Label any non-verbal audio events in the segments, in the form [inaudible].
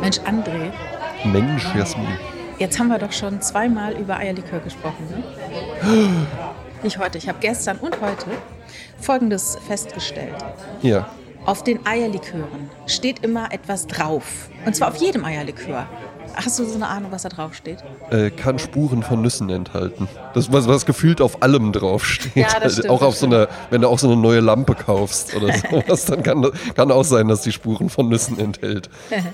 Mensch, André, Mensch, Jasmin. jetzt haben wir doch schon zweimal über Eierlikör gesprochen. Ne? Nicht heute, ich habe gestern und heute Folgendes festgestellt. Ja. Auf den Eierlikören steht immer etwas drauf. Und zwar auf jedem Eierlikör. Hast du so eine Ahnung, was da drauf steht? Äh, kann Spuren von Nüssen enthalten. Das, was, was gefühlt auf allem draufsteht. Ja, das stimmt, auch auf so eine, wenn du auch so eine neue Lampe kaufst oder [laughs] sowas, dann kann, kann auch sein, dass die Spuren von Nüssen enthält. [laughs]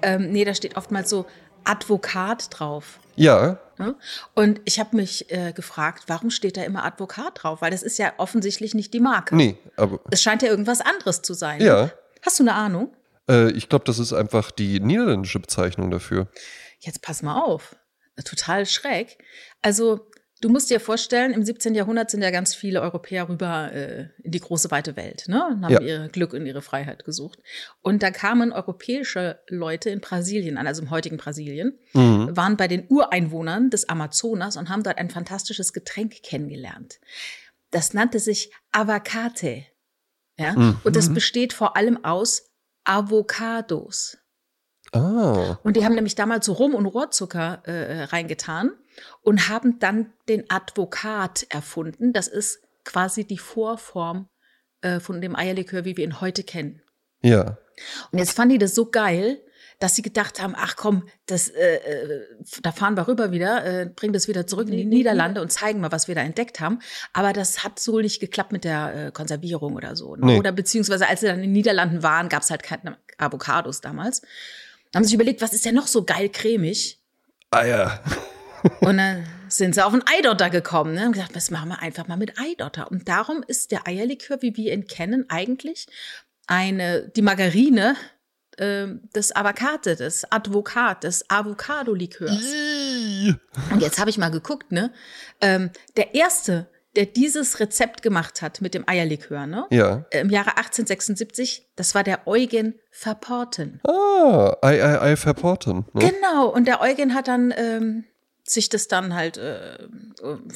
Ähm, nee, da steht oftmals so Advokat drauf. Ja, Ne? Und ich habe mich äh, gefragt, warum steht da immer Advokat drauf? Weil das ist ja offensichtlich nicht die Marke. nee, aber Es scheint ja irgendwas anderes zu sein. ja. Hast du eine Ahnung? Äh, ich glaube, das ist einfach die niederländische Bezeichnung dafür. Jetzt pass mal auf. Total schräg. Also, du musst dir vorstellen, im 17. Jahrhundert sind ja ganz viele Europäer rüber äh, in die große weite Welt, ne? Und haben Ja. ihr Glück und ihre Freiheit gesucht. Und da kamen europäische Leute in Brasilien an, also im heutigen Brasilien, Mhm. waren bei den Ureinwohnern des Amazonas und haben dort ein fantastisches Getränk kennengelernt. Das nannte sich Avacate. Ja? Mhm. Und das besteht vor allem aus Avocados. Ah, Und die haben nämlich damals so Rum und Rohrzucker äh, reingetan und haben dann den Advokat erfunden. Das ist quasi die Vorform äh, von dem Eierlikör, wie wir ihn heute kennen. ja. Und jetzt fanden die das so geil, dass sie gedacht haben, ach komm, das, äh, äh, da fahren wir rüber wieder, äh, bringen das wieder zurück in die Niederlande und zeigen mal, was wir da entdeckt haben. Aber das hat so nicht geklappt mit der äh, Konservierung oder so. Ne? Nee. Oder beziehungsweise als sie dann in den Niederlanden waren, gab es halt keine Avocados damals. Dann haben sie sich überlegt, was ist denn noch so geil cremig? Eier. [laughs] Und dann sind sie auf einen Eidotter gekommen ne? und gesagt, was machen wir einfach mal mit Eidotter? Und darum ist der Eierlikör, wie wir ihn kennen, eigentlich eine, die Margarine ähm, des Avocate, des Advokat, des Avocado-Likörs. Und jetzt habe ich mal geguckt, ne? Ähm, der erste, der dieses Rezept gemacht hat mit dem Eierlikör, ne? Ja. Im Jahre 1876, das war der Eugen Verporten. Ah, Ei, Ei, Ei verporten. Ne? Genau, und der Eugen hat dann ähm, sich das dann halt, äh,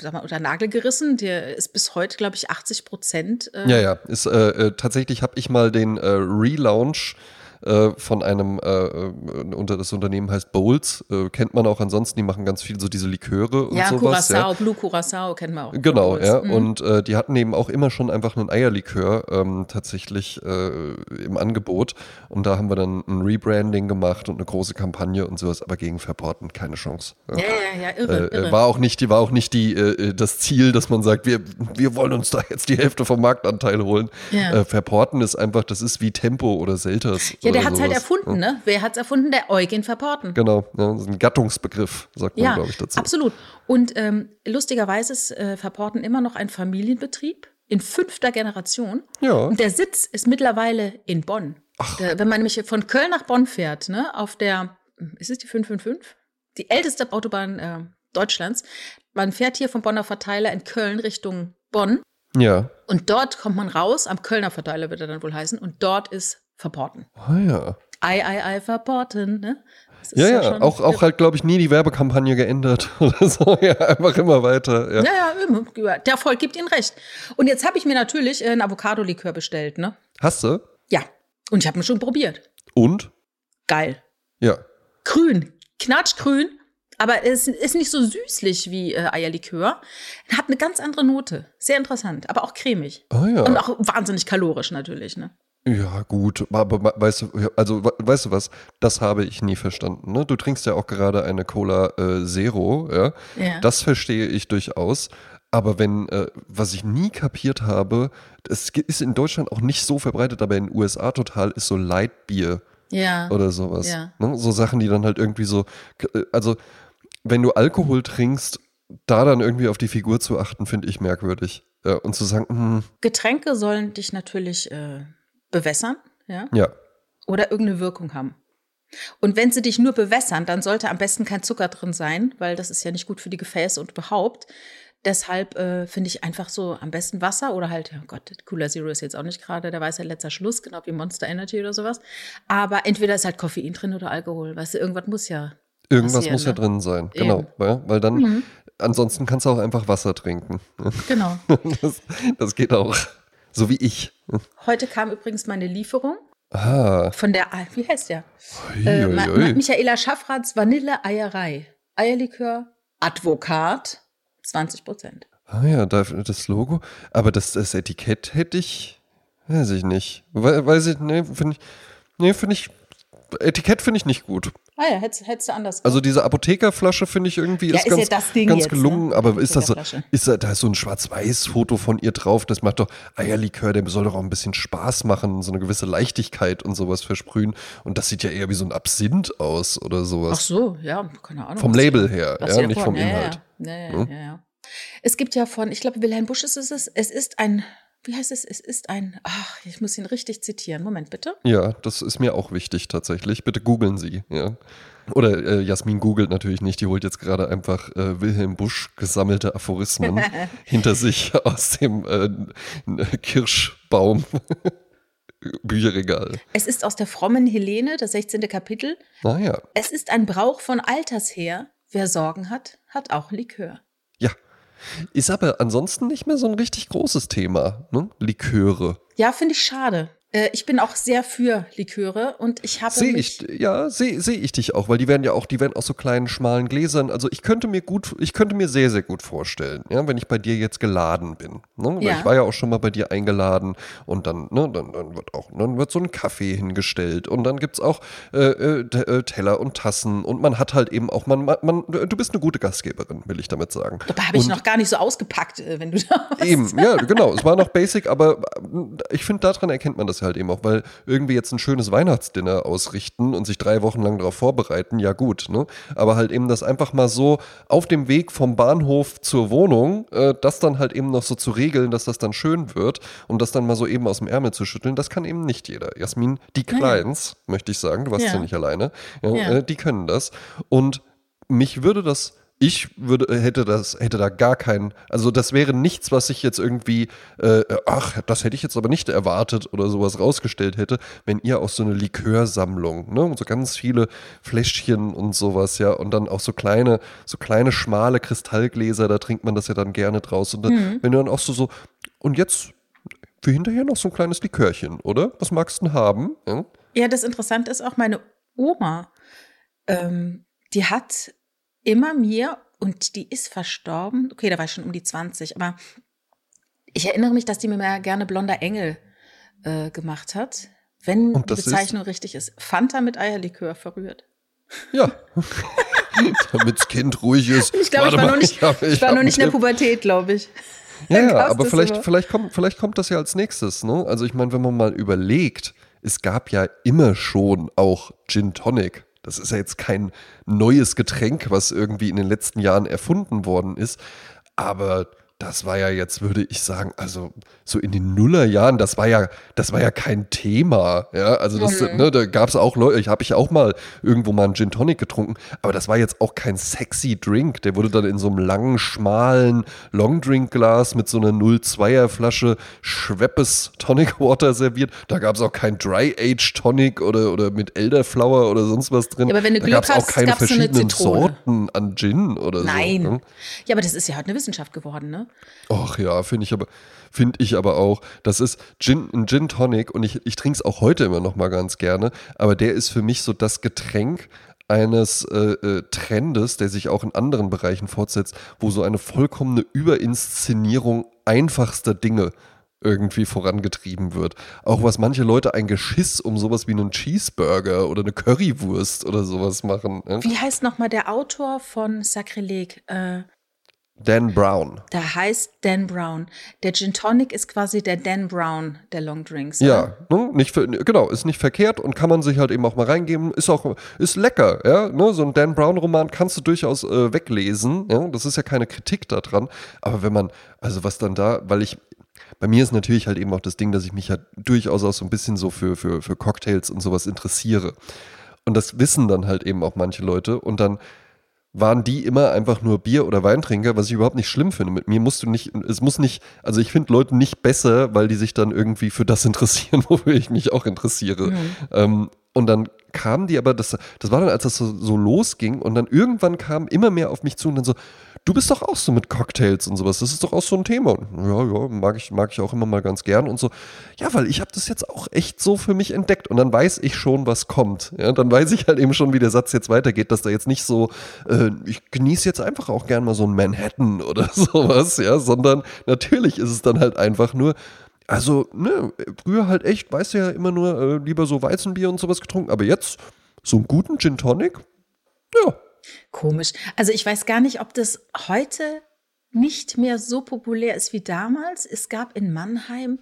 sag mal, unter Nagel gerissen. Der ist bis heute, glaube ich, 80 Prozent. Äh, Ja, ja. Ist, äh, äh, tatsächlich habe ich mal den äh, Relaunch äh, von einem, äh, äh, unter das Unternehmen heißt Bowls, kennt man auch ansonsten, die machen ganz viel so diese Liköre und ja, sowas. Curacao, Blue Curacao kennen wir auch. Genau, ja. Mhm. Und die hatten eben auch immer schon einfach einen Eierlikör ähm, tatsächlich im Angebot. Und da haben wir dann ein Rebranding gemacht und eine große Kampagne und sowas, aber gegen Verporten keine Chance. Ja. ja, ja, ja, irre, irre. war auch nicht, die war auch nicht die, das Ziel, dass man sagt, wir, wir wollen uns da jetzt die Hälfte vom Marktanteil holen. Ja. Äh, Verporten ist einfach, das ist wie Tempo oder Selters. ja, der oder hat es halt erfunden, ne? Wer hat es erfunden? Der Eugen Verporten. Genau, ja, das ist ein Gattungsbegriff, sagt man, Ja, glaube ich, dazu. absolut. Und ähm, lustigerweise ist äh, Verporten immer noch ein Familienbetrieb in fünfter Generation. Ja. Und der Sitz ist mittlerweile in Bonn. Der, wenn man nämlich von Köln nach Bonn fährt, ne, auf der, ist es die 555? Die älteste Autobahn äh, Deutschlands. Man fährt hier vom Bonner Verteiler in Köln Richtung Bonn. Ja. Und dort kommt man raus, am Kölner Verteiler wird er dann wohl heißen, und dort ist Verporten. Ah ja. Ei, ei, ei, Verporten, ne? Ja, ja, schon auch, auch halt, glaube ich, nie die Werbekampagne geändert [laughs] oder so. Ja, einfach immer weiter. Ja. Ja, ja. Der Erfolg gibt Ihnen recht. Und jetzt habe ich mir natürlich äh, einen Avocado-Likör bestellt, ne? Hast du? Ja. Und ich habe ihn schon probiert. Und? Geil. Ja. Grün. Knatschgrün. Aber es ist nicht so süßlich wie äh, Eierlikör. Hat eine ganz andere Note. Sehr interessant. Aber auch cremig. Ah ja. Und auch wahnsinnig kalorisch natürlich, ne? Ja, gut, aber we- weißt du, also we- weißt du was, das habe ich nie verstanden. Ne? Du trinkst ja auch gerade eine Cola äh, Zero, ja? Ja. Das verstehe ich durchaus. Aber wenn, äh, was ich nie kapiert habe, es ist in Deutschland auch nicht so verbreitet, aber in den USA total, ist so Lightbier Ja. oder sowas. Ja. Ne? So Sachen, die dann halt irgendwie so, äh, also wenn du Alkohol trinkst, da dann irgendwie auf die Figur zu achten, finde ich merkwürdig. Ja, und zu sagen, hm, Getränke sollen dich natürlich äh, bewässern, ja? ja, oder irgendeine Wirkung haben. Und wenn sie dich nur bewässern, dann sollte am besten kein Zucker drin sein, weil das ist ja nicht gut für die Gefäße und überhaupt. Deshalb äh, finde ich einfach so am besten Wasser oder halt, oh Gott, Cooler Zero ist jetzt auch nicht gerade der weiße letzter Schluss, genau wie Monster Energy oder sowas. Aber entweder ist halt Koffein drin oder Alkohol. Weißt du, irgendwas muss ja. Irgendwas muss ja ne? drin sein, genau. Ja, weil dann, Mhm. ansonsten kannst du auch einfach Wasser trinken. Genau. [laughs] Das, das geht auch. So wie ich. Heute kam übrigens meine Lieferung Ah. von der, wie heißt der? Ui, Äh, ui, ui. Michaela Schaffrats Vanille-Eierei. Eierlikör, Advokat, 20 Prozent. Ah ja, da, das Logo. Aber das, das Etikett hätte ich, weiß ich nicht. We- Weiß ich, nee, finde ich, nee, finde ich, Etikett finde ich nicht gut. Ah ja, hättest, hättest du anders Also diese Apothekerflasche finde ich irgendwie Ja, ist, ist ja ganz, das Ding ganz jetzt, gelungen, ne? aber ist das so, ist da, da ist so ein Schwarz-Weiß-Foto von ihr drauf, das macht doch Eierlikör, der soll doch auch ein bisschen Spaß machen, so eine gewisse Leichtigkeit und sowas versprühen und das sieht ja eher wie so ein Absinth aus oder Ach sowas. so, ja, keine Ahnung. Vom Label her, ja, da nicht vom ja, Inhalt. Ja, ja, ja, Hm? ja, ja. Es gibt ja von, ich glaube, Wilhelm Busch ist es, es ist ein, wie heißt es, es ist ein, ach, ich muss ihn richtig zitieren. Moment, bitte. Ja, das ist mir auch wichtig tatsächlich. Bitte googeln Sie, ja. Oder äh, Jasmin googelt natürlich nicht, die holt jetzt gerade einfach äh, Wilhelm Busch gesammelte Aphorismen [laughs] hinter sich aus dem äh, Kirschbaum [laughs] Bücherregal. Es ist aus der frommen Helene, das 16. Kapitel. Naja, Es ist ein Brauch von Alters her. Wer Sorgen hat, hat auch Likör. Ist aber ansonsten nicht mehr so ein richtig großes Thema, ne? Liköre. Ja, finde ich schade. Äh, ich bin auch sehr für Liköre und ich habe Sehe ich, ja, sehe seh ich dich auch, weil die werden ja auch, die werden aus so kleinen, schmalen Gläsern. Also ich könnte mir gut, ich könnte mir sehr, sehr gut vorstellen, ja, wenn ich bei dir jetzt geladen bin. Ne? Ja. ich war ja auch schon mal bei dir eingeladen und dann, ne, dann, dann wird auch, dann wird so ein Kaffee hingestellt und dann gibt's auch äh, äh, äh, Teller und Tassen und man hat halt eben auch, man, man, du bist eine gute Gastgeberin, will ich damit sagen. dabei habe ich noch gar nicht so ausgepackt, äh, wenn du da warst. Eben, ja, genau. Es war noch basic, aber ich finde, daran erkennt man das halt eben auch, weil irgendwie jetzt ein schönes Weihnachtsdinner ausrichten und sich drei Wochen lang darauf vorbereiten, ja gut, ne? Aber halt eben das einfach mal so auf dem Weg vom Bahnhof zur Wohnung, äh, das dann halt eben noch so zu regeln, dass das dann schön wird und das dann mal so eben aus dem Ärmel zu schütteln, das kann eben nicht jeder. Jasmin, die Ja, ja. Kleins, möchte ich sagen, du warst ja, Ja. nicht alleine, Ja. Äh, die können das. Und mich würde das, ich würde, hätte das, hätte da gar keinen, also das wäre nichts, was ich jetzt irgendwie, äh, ach, das hätte ich jetzt aber nicht erwartet oder sowas rausgestellt hätte, wenn ihr auch so eine Likörsammlung, ne, und so ganz viele Fläschchen und sowas, ja, und dann auch so kleine, so kleine schmale Kristallgläser, da trinkt man das ja dann gerne draus. Und dann, wenn du dann auch so, so, und jetzt für hinterher noch so ein kleines Likörchen, oder? Was magst du denn haben? Ja? Ja, das Interessante ist auch, meine Oma, ähm, die hat immer mir, und die ist verstorben, okay, da war ich schon um die 20, aber ich erinnere mich, dass die mir mal gerne blonder Engel äh, gemacht hat. Wenn die das ist? Bezeichnung richtig ist. Fanta mit Eierlikör verrührt. Ja. [laughs] Damit's Kind ruhig ist. Ich glaube, ich war noch nicht, hab- ich war noch nicht in der Pubertät, glaube ich. Ja, Dann ja aber das vielleicht, immer. vielleicht, kommt, vielleicht kommt das ja als nächstes. Ne? Also ich meine, wenn man mal überlegt, es gab ja immer schon auch Gin Tonic. Das ist ja jetzt kein neues Getränk, was irgendwie in den letzten Jahren erfunden worden ist. Aber das war ja jetzt, würde ich sagen, also so in den Nullerjahren, das war ja, das war ja kein Thema. Ja, also das, Mhm. ne, da gab es auch Leute, ich habe ich auch mal irgendwo mal einen Gin Tonic getrunken, aber das war jetzt auch kein sexy Drink. Der wurde dann in so einem langen, schmalen Longdrink-Glas mit so einer 02er Flasche Schweppes Tonic Water serviert. Da gab es auch kein Dry Age Tonic oder, oder mit Elderflower oder sonst was drin. Ja, aber wenn du da Glück gab's auch hast, keine gab's so eine verschiedenen. Sorten an Gin oder Nein. so. Ne? Ja, aber das ist ja halt eine Wissenschaft geworden, ne? Ach ja, finde ich aber, finde ich aber auch. Das ist Gin, ein Gin Tonic und ich, ich trinke es auch heute immer noch mal ganz gerne, aber der ist für mich so das Getränk eines äh, äh, Trendes, der sich auch in anderen Bereichen fortsetzt, wo so eine vollkommene Überinszenierung einfachster Dinge irgendwie vorangetrieben wird. Auch was manche Leute ein Geschiss um sowas wie einen Cheeseburger oder eine Currywurst oder sowas machen. Ne? Wie heißt nochmal der Autor von Sakrileg? Äh, Dan Brown. der heißt Dan Brown. Der Gin Tonic ist quasi der Dan Brown der Long Drinks. Ja, ne, nicht für, genau, ist nicht verkehrt und kann man sich halt eben auch mal reingeben. Ist auch, ist lecker, ja. Ne, so ein Dan Brown Roman kannst du durchaus äh, weglesen. Ja, das ist ja keine Kritik daran. Aber wenn man, also was dann da, weil ich, bei mir ist natürlich halt eben auch das Ding, dass ich mich halt durchaus auch so ein bisschen so für, für, für Cocktails und sowas interessiere. Und das wissen dann halt eben auch manche Leute und dann waren die immer einfach nur Bier- oder Weintrinker, was ich überhaupt nicht schlimm finde. Mit mir musst du nicht, es muss nicht, also ich finde Leute nicht besser, weil die sich dann irgendwie für das [laughs] interessieren, wofür ich mich auch interessiere. Ähm, und dann kamen die aber, das, das war dann, als das so, so losging und dann irgendwann kam immer mehr auf mich zu und dann so, du bist doch auch so mit Cocktails und sowas, das ist doch auch so ein Thema. Und, ja, ja, mag ich, mag ich auch immer mal ganz gern und so. Ja, weil ich habe das jetzt auch echt so für mich entdeckt und dann weiß ich schon, was kommt. Ja, dann weiß ich halt eben schon, wie der Satz jetzt weitergeht, dass da jetzt nicht so, äh, ich genieße jetzt einfach auch gern mal so ein Manhattan [laughs] oder sowas, ja, sondern natürlich ist es dann halt einfach nur, also, ne, früher halt echt, weißt du ja, immer nur äh, lieber so Weizenbier und sowas getrunken, aber jetzt so einen guten Gin Tonic, ja, Komisch. Also ich weiß gar nicht, ob das heute nicht mehr so populär ist wie damals. Es gab in Mannheim,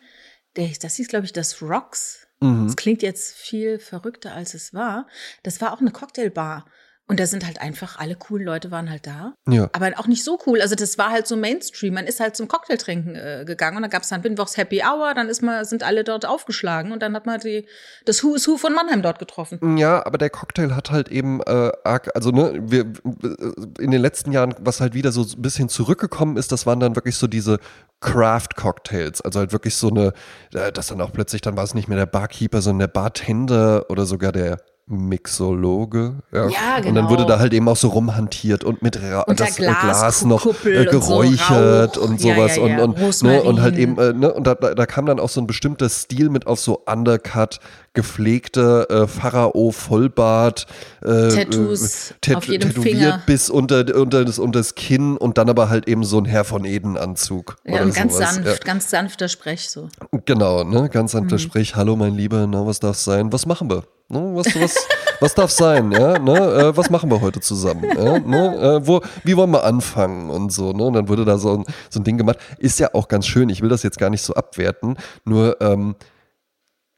das hieß, glaube ich, das Rocks. Mhm. Das klingt jetzt viel verrückter, als es war. Das war auch eine Cocktailbar. Und da sind halt einfach alle coolen Leute waren halt da. Ja. Aber auch nicht so cool. Also das war halt so Mainstream. Man ist halt zum Cocktailtrinken äh, gegangen und dann gab es dann Mittwochs Happy Hour, dann ist man, sind alle dort aufgeschlagen und dann hat man die, das Who is Who von Mannheim dort getroffen. Ja, aber der Cocktail hat halt eben äh, arg, also ne, wir äh, in den letzten Jahren, was halt wieder so ein bisschen zurückgekommen ist, das waren dann wirklich so diese Craft-Cocktails. Also halt wirklich so eine, äh, das dann auch plötzlich, dann war es nicht mehr der Barkeeper, sondern der Bartender oder sogar der Mixologe. Ja, Ja, Und dann wurde genau. da halt eben auch so rumhantiert und mit Ra Und das äh, Glas noch Glaskuppel äh, und so geräuchert und sowas ja, und, ja. und, ne, Rosmarin. und halt eben, äh, ne, und da, da kam dann auch so ein bestimmter Stil mit auf so Undercut, gepflegte äh, Pharao Vollbart, äh, Tattoos äh, auf jedem tätowiert Finger. bis unter, unter, das, unter das Kinn und dann aber halt eben so ein Herr von Eden Anzug. Ja, und ganz sowas. sanft, ganz sanfter Sprech so. Genau, ne? Ganz sanfter Mhm. Sprich, hallo mein Lieber, na, was darf sein? Was machen wir? Ne? Was, was, was darf sein, ja? Ne? Äh, was machen wir heute zusammen? Ja? Ne? Äh, wo, wie wollen wir anfangen und so, ne? Und dann wurde da so ein, so ein Ding gemacht. Ist ja auch ganz schön, ich will das jetzt gar nicht so abwerten, nur ähm,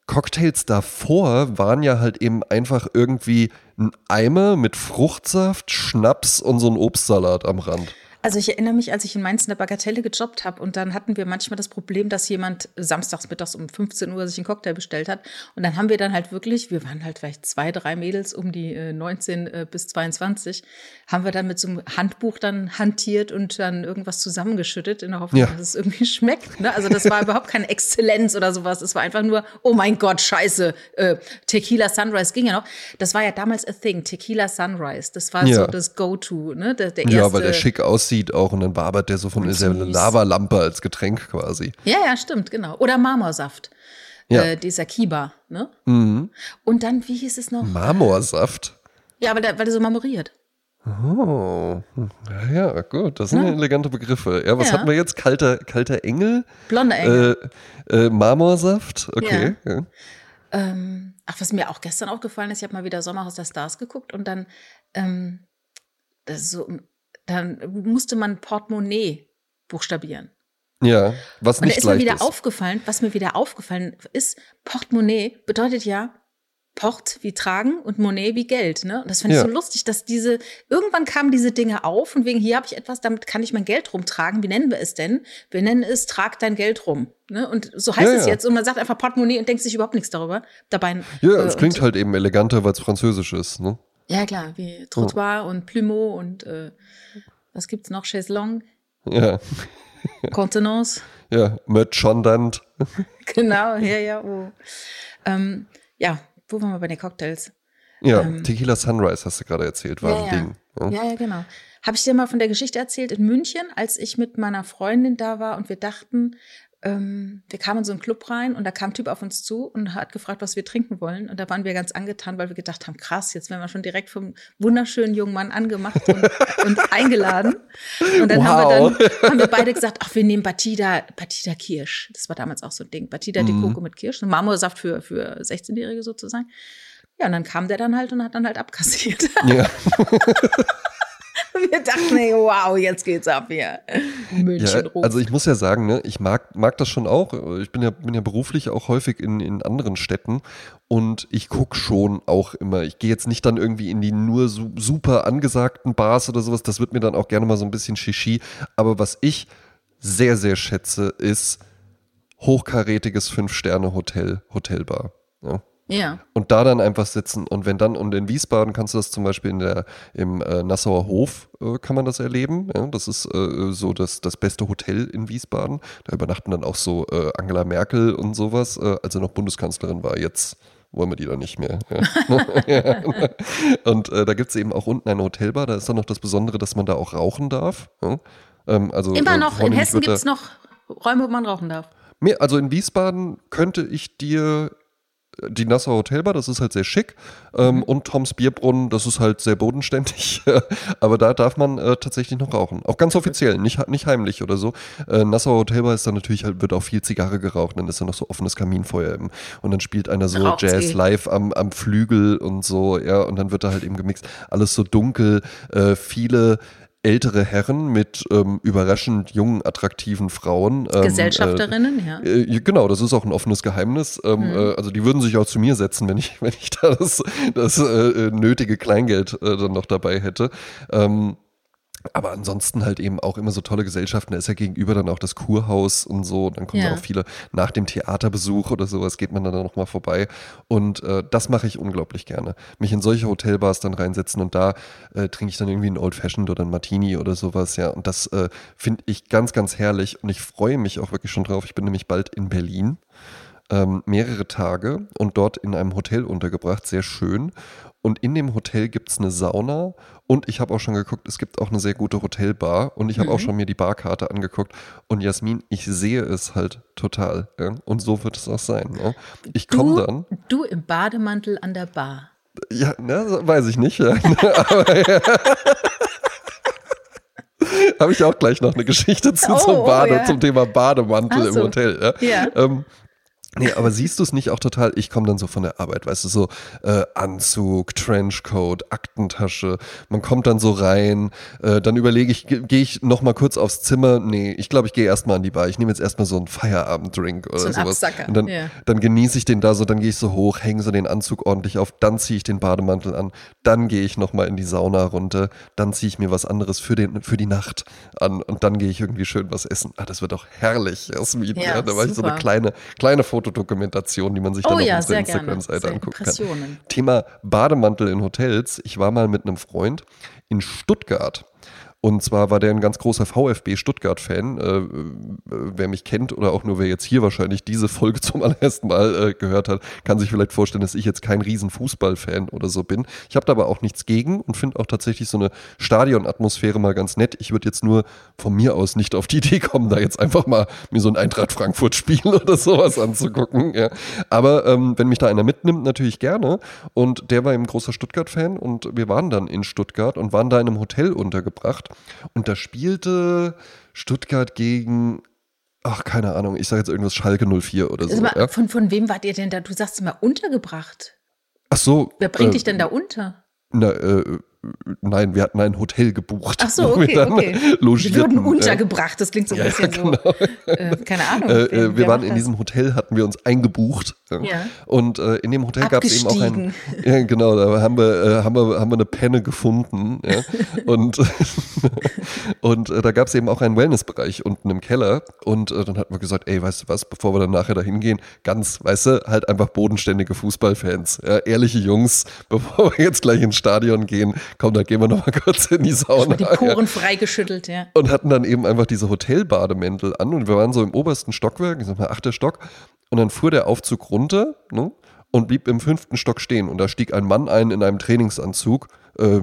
Cocktails davor waren ja halt eben einfach irgendwie ein Eimer mit Fruchtsaft, Schnaps und so ein Obstsalat am Rand. Also ich erinnere mich, als ich in Mainz in der Bagatelle gejobbt habe und dann hatten wir manchmal das Problem, dass jemand samstags mittags um 15 Uhr sich einen Cocktail bestellt hat und dann haben wir dann halt wirklich, wir waren halt vielleicht zwei, drei Mädels um die äh, 19 äh, bis 22, haben wir dann mit so einem Handbuch dann hantiert und dann irgendwas zusammengeschüttet in der Hoffnung, Ja. dass es irgendwie schmeckt. Ne? Also das war [laughs] überhaupt keine Exzellenz oder sowas. Es war einfach nur, oh mein Gott, scheiße, äh, Tequila Sunrise ging ja noch. Das war ja damals a thing, Tequila Sunrise. Das war Ja. so das Go-To, ne? Der, der Ja, weil der schick aussieht auch und dann wabert der so von, ist ja eine. Lavalampe als Getränk quasi. Ja, ja, stimmt, genau. Oder Marmorsaft. Ja. Äh, dieser Kiba, ne? Mhm. Und dann, wie hieß es noch? Marmorsaft. Ja, weil der, weil der so marmoriert. Oh, ja, ja, gut, das sind ja elegante Begriffe. Ja, was Ja. hatten wir jetzt? Kalter, kalter Engel? Blonder Engel. Äh, äh, Marmorsaft? Okay. Ja. Ähm, ach, was mir auch gestern aufgefallen ist, ich habe mal wieder Sommerhaus der Stars geguckt und dann, ähm, das ist so, dann musste man Portemonnaie buchstabieren. ja, was Und da nicht ist mir leicht wieder ist. aufgefallen, was mir wieder aufgefallen ist, Portemonnaie bedeutet ja Port wie tragen und Monet wie Geld. Ne? Und das fand Ja. ich so lustig, dass diese, irgendwann kamen diese Dinge auf und wegen hier habe ich etwas, damit kann ich mein Geld rumtragen. Wie nennen wir es denn? Wir nennen es, trag dein Geld rum. Ne? Und so heißt Ja, es ja. jetzt. Und man sagt einfach Portemonnaie und denkt sich überhaupt nichts darüber. Dabei. Ja, äh, es klingt und, halt eben eleganter, weil es französisch ist, ne? Ja, klar, wie Trottoir und Plumeau und äh, was gibt's noch? Chaiselong, Ja, Contenance. [laughs] ja, Merchandant. [laughs] genau, ja, ja. Oh. Ähm, ja, wo waren wir bei den Cocktails? Ja, Ähm, Tequila Sunrise hast du gerade erzählt, war Ja, ein. Ding. Ja. Ja, ja, genau. Habe ich dir mal von der Geschichte erzählt in München, als ich mit meiner Freundin da war und wir dachten, ähm, wir kamen in so einen Club rein und da kam ein Typ auf uns zu und hat gefragt, was wir trinken wollen. Und da waren wir ganz angetan, weil wir gedacht haben, krass, jetzt werden wir schon direkt vom wunderschönen jungen Mann angemacht und, [laughs] und eingeladen. Und dann, haben, wir Wow. dann [laughs] haben wir beide gesagt, ach, wir nehmen Batida, Batida Kirsch. Das war damals auch so ein Ding. Batida de Mhm. Coco mit Kirsch, ein Marmorsaft für, für 16-Jährige sozusagen. Ja, und dann kam der dann halt und hat dann halt abkassiert. Ja. [laughs] [laughs] Wir dachten, ey, wow, jetzt geht's ab hier. München Ja, also ich muss ja sagen, ne, ich mag, mag das schon auch. Ich bin ja, bin ja beruflich auch häufig in, in anderen Städten und ich gucke schon auch immer. Ich gehe jetzt nicht dann irgendwie in die nur su super angesagten Bars oder sowas. Das wird mir dann auch gerne mal so ein bisschen Shishi. Aber was ich sehr, sehr schätze, ist hochkarätiges Fünf-Sterne-Hotel, Hotelbar. Ja. Ja. Und da dann einfach sitzen. Und wenn dann, und in Wiesbaden kannst du das zum Beispiel in der, im äh, Nassauer Hof äh, kann man das erleben. Ja? Das ist äh, so das, das beste Hotel in Wiesbaden. Da übernachten dann auch so äh, Angela Merkel und sowas, äh, als sie noch Bundeskanzlerin war. Jetzt wollen wir die dann nicht mehr. Ja. [laughs] und äh, da gibt es eben auch unten eine Hotelbar. Da ist dann noch das Besondere, dass man da auch rauchen darf. Ja? Ähm, also, Immer noch, in Hessen gibt es noch Räume, wo man rauchen darf. Mehr, also in Wiesbaden könnte ich dir die Nassau Hotelbar, das ist halt sehr schick. Ähm, Mhm. Und Toms Bierbrunnen, das ist halt sehr bodenständig. [laughs] Aber da darf man äh, tatsächlich noch rauchen. Auch ganz offiziell, nicht, nicht heimlich oder so. Äh, Nassau Hotelbar ist dann natürlich halt, wird auch viel Zigarre geraucht. Dann ist da noch so offenes Kaminfeuer eben. Und dann spielt einer so Raucht's Jazz eh. live am, am Flügel und so, ja. Und dann wird da halt eben gemixt. Alles so dunkel, äh, viele ältere Herren mit ähm, überraschend jungen, attraktiven Frauen. Ähm, Gesellschafterinnen, ja. äh, äh, genau, das ist auch ein offenes Geheimnis. Ähm, äh, also die würden sich auch zu mir setzen, wenn ich, wenn ich da das, das äh, äh, nötige Kleingeld äh, dann noch dabei hätte. Aber ansonsten halt eben auch immer so tolle Gesellschaften. Da ist ja gegenüber dann auch das Kurhaus und so. Dann kommen Ja. auch viele nach dem Theaterbesuch oder sowas, geht man dann da nochmal vorbei. Und äh, das mache ich unglaublich gerne. Mich in solche Hotelbars dann reinsetzen und da äh, trinke ich dann irgendwie einen Old Fashioned oder einen Martini oder sowas, ja. Und das äh, finde ich ganz, ganz herrlich. Und ich freue mich auch wirklich schon drauf. Ich bin nämlich bald in Berlin ähm, mehrere Tage und dort in einem Hotel untergebracht, sehr schön. Und in dem Hotel gibt es eine Sauna und ich habe auch schon geguckt, es gibt auch eine sehr gute Hotelbar und ich habe auch schon mir die Barkarte angeguckt. Und Jasmin, ich sehe es halt total. Ja? Und so wird es auch sein. Ja? Ich komme dann. du im Bademantel an der Bar. Ja, ne, so weiß ich nicht. Ja. [laughs] Aber, ja. Habe ich auch gleich noch eine Geschichte zu Oh, zum, oh, Bade, ja. zum Thema Bademantel Ach im so. Hotel. Ja. Ja. Ähm, Nee, aber siehst du es nicht auch total? Ich komme dann so von der Arbeit, weißt du, so äh, Anzug, Trenchcoat, Aktentasche. Man kommt dann so rein, äh, dann überlege ich, ge- gehe ich noch mal kurz aufs Zimmer? Nee, ich glaube, ich gehe erstmal an die Bar. Ich nehme jetzt erstmal so einen Feierabenddrink oder So sowas. Absacker, Und dann, ja. dann genieße ich den da so, dann gehe ich so hoch, hänge so den Anzug ordentlich auf, dann ziehe ich den Bademantel an, dann gehe ich noch mal in die Sauna runter, dann ziehe ich mir was anderes für, den, für die Nacht an und dann gehe ich irgendwie schön was essen. Ah, das wird doch herrlich, Jasmin. Ja, Ja, da war ich so eine super. kleine, kleine Fotodokumentation, die man sich dann Oh auf ja, unserer. Instagram-Seite angucken kann. Thema Bademantel in Hotels. Ich war mal mit einem Freund in Stuttgart. Und zwar war der ein ganz großer VfB Stuttgart-Fan. Äh, äh, wer mich kennt oder auch nur wer jetzt hier wahrscheinlich diese Folge [laughs] zum allerersten Mal äh, gehört hat, kann sich vielleicht vorstellen, dass ich jetzt kein riesen Fußballfan oder so bin. Ich habe da aber auch nichts gegen und finde auch tatsächlich so eine Stadionatmosphäre mal ganz nett. Ich würde jetzt nur von mir aus nicht auf die Idee kommen, da jetzt einfach mal mir so ein Eintracht Frankfurt-Spiel [laughs] oder sowas anzugucken. Ja. Aber ähm, wenn mich da einer mitnimmt, natürlich gerne. Und der war eben großer Stuttgart-Fan und wir waren dann in Stuttgart und waren da in einem Hotel untergebracht. Und da spielte Stuttgart gegen, ach, keine Ahnung, ich sage jetzt irgendwas Schalke 04 oder so. Mal, Ja. von, von wem wart ihr denn da? Du sagst immer untergebracht. Ach so. Wer bringt äh, dich denn da unter? Na, äh, nein, wir hatten ein Hotel gebucht. Ach so, wo wir okay, okay. Wir wurden untergebracht. Das klingt so ein Ja, bisschen so. Äh, keine Ahnung. Äh, äh, wir waren in das? diesem Hotel, hatten wir uns eingebucht. Ja. Und äh, in dem Hotel gab es eben auch ein. Ja, genau, da haben wir, äh, haben wir, haben wir eine Penne gefunden. Ja. Und, [laughs] und äh, da gab es eben auch einen Wellnessbereich unten im Keller. Und dann hatten wir gesagt, ey, weißt du was, bevor wir dann nachher da hingehen, ganz, weißt du, halt einfach bodenständige Fußballfans. Ehrliche Jungs, [laughs] bevor wir jetzt gleich ins Stadion gehen, komm, da gehen wir noch mal [laughs] kurz in die Sauna. Die ja Poren freigeschüttelt, ja. und hatten dann eben einfach diese Hotelbademäntel an und wir waren so im obersten Stockwerk, ich sag mal achter Stock, und dann fuhr der Aufzug runter ne, und blieb im fünften Stock stehen und da stieg ein Mann ein in einem Trainingsanzug, äh,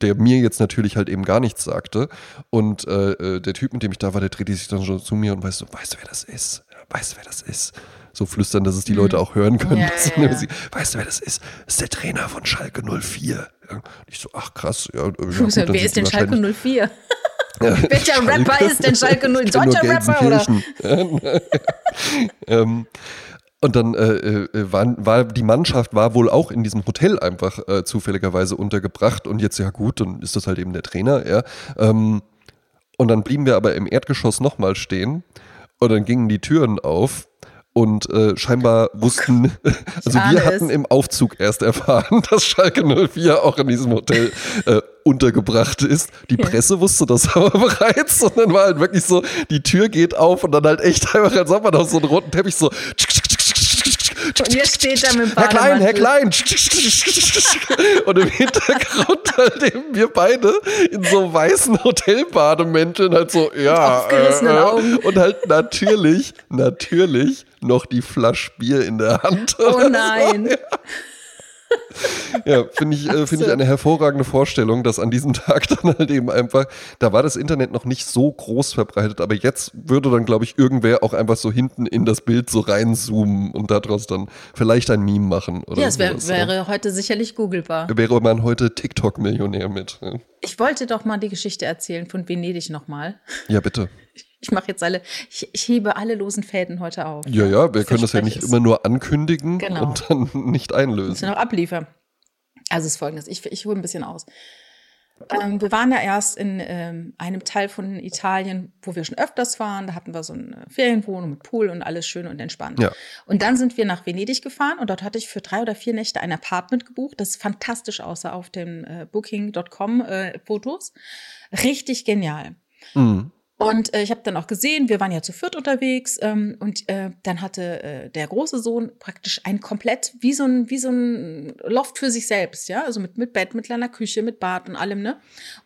der mir jetzt natürlich halt eben gar nichts sagte und äh, äh, der Typ, mit dem ich da war, der drehte sich dann schon zu mir und weißt du, weißt du, wer das ist? Ja, Weißt du, wer das ist? So flüstern, dass es die Leute auch hören können. Ja, [laughs] dass ja, sie- Weißt du, wer das ist? Das ist der Trainer von Schalke 04. Ja, und ich so, ach krass. Ja, ja, [laughs] gut, Wer ist denn Schalke wahrscheinlich- 04? [laughs] Ja, Welcher Rapper ist denn Schalke 0? Ich kenn nur Deutscher Rapper oder? Ähm, und dann äh, äh, waren, war die Mannschaft war wohl auch in diesem Hotel einfach äh, zufälligerweise untergebracht und jetzt ja gut, dann ist das halt eben der Trainer, ja. Ähm, und dann blieben wir aber im Erdgeschoss nochmal stehen und dann gingen die Türen auf und äh, scheinbar wussten, [laughs] also wir hatten es. im Aufzug erst erfahren, [laughs] dass Schalke 04 auch in diesem Hotel äh, untergebracht ist. Die Presse wusste das [laughs] aber bereits und dann war halt wirklich so, die Tür geht auf und dann halt echt einfach, als ob man auf so einen roten Teppich so Und ihr steht da mit Herr Klein, Herr. Klein. Und im Hintergrund halt eben wir beide in so weißen Hotelbademänteln halt so, ja. äh, äh. Und halt natürlich, natürlich noch die Flasche Bier in der Hand. Oh nein. So. [laughs] Ja, finde ich, äh, find ich eine hervorragende Vorstellung, dass an diesem Tag [laughs] dann halt eben einfach, da war das Internet noch nicht so groß verbreitet, aber jetzt würde dann, glaube ich, irgendwer auch einfach so hinten in das Bild so reinzoomen und daraus dann vielleicht ein Meme machen. Oder ja, es wär, wäre heute sicherlich googelbar. Wäre man heute TikTok-Millionär mit. Ja. Ich wollte doch mal die Geschichte erzählen von Venedig nochmal. Ja, bitte. [laughs] Ich mache jetzt alle, ich, ich hebe alle losen Fäden heute auf. Ja, ja, wir können das ja nicht es. immer nur ankündigen Genau. und dann [laughs] nicht Müssen einlösen. wir noch abliefern. Also es ist folgendes, ich, ich hole ein bisschen aus. Ähm, wir waren ja erst in ähm, einem Teil von Italien, wo wir schon öfters waren. Da hatten wir so eine Ferienwohnung mit Pool und alles schön und entspannt. Ja. Und dann sind wir nach Venedig gefahren und dort hatte ich für drei oder vier Nächte ein Apartment gebucht, das fantastisch aussah auf den äh, Booking.com äh, Fotos. Richtig genial. Mhm. Und äh, ich habe dann auch gesehen, wir waren ja zu viert unterwegs ähm, und äh, dann hatte äh, der große Sohn praktisch ein komplett wie so ein wie so ein Loft für sich selbst, ja, also mit mit Bett, mit kleiner Küche, mit Bad und allem, ne?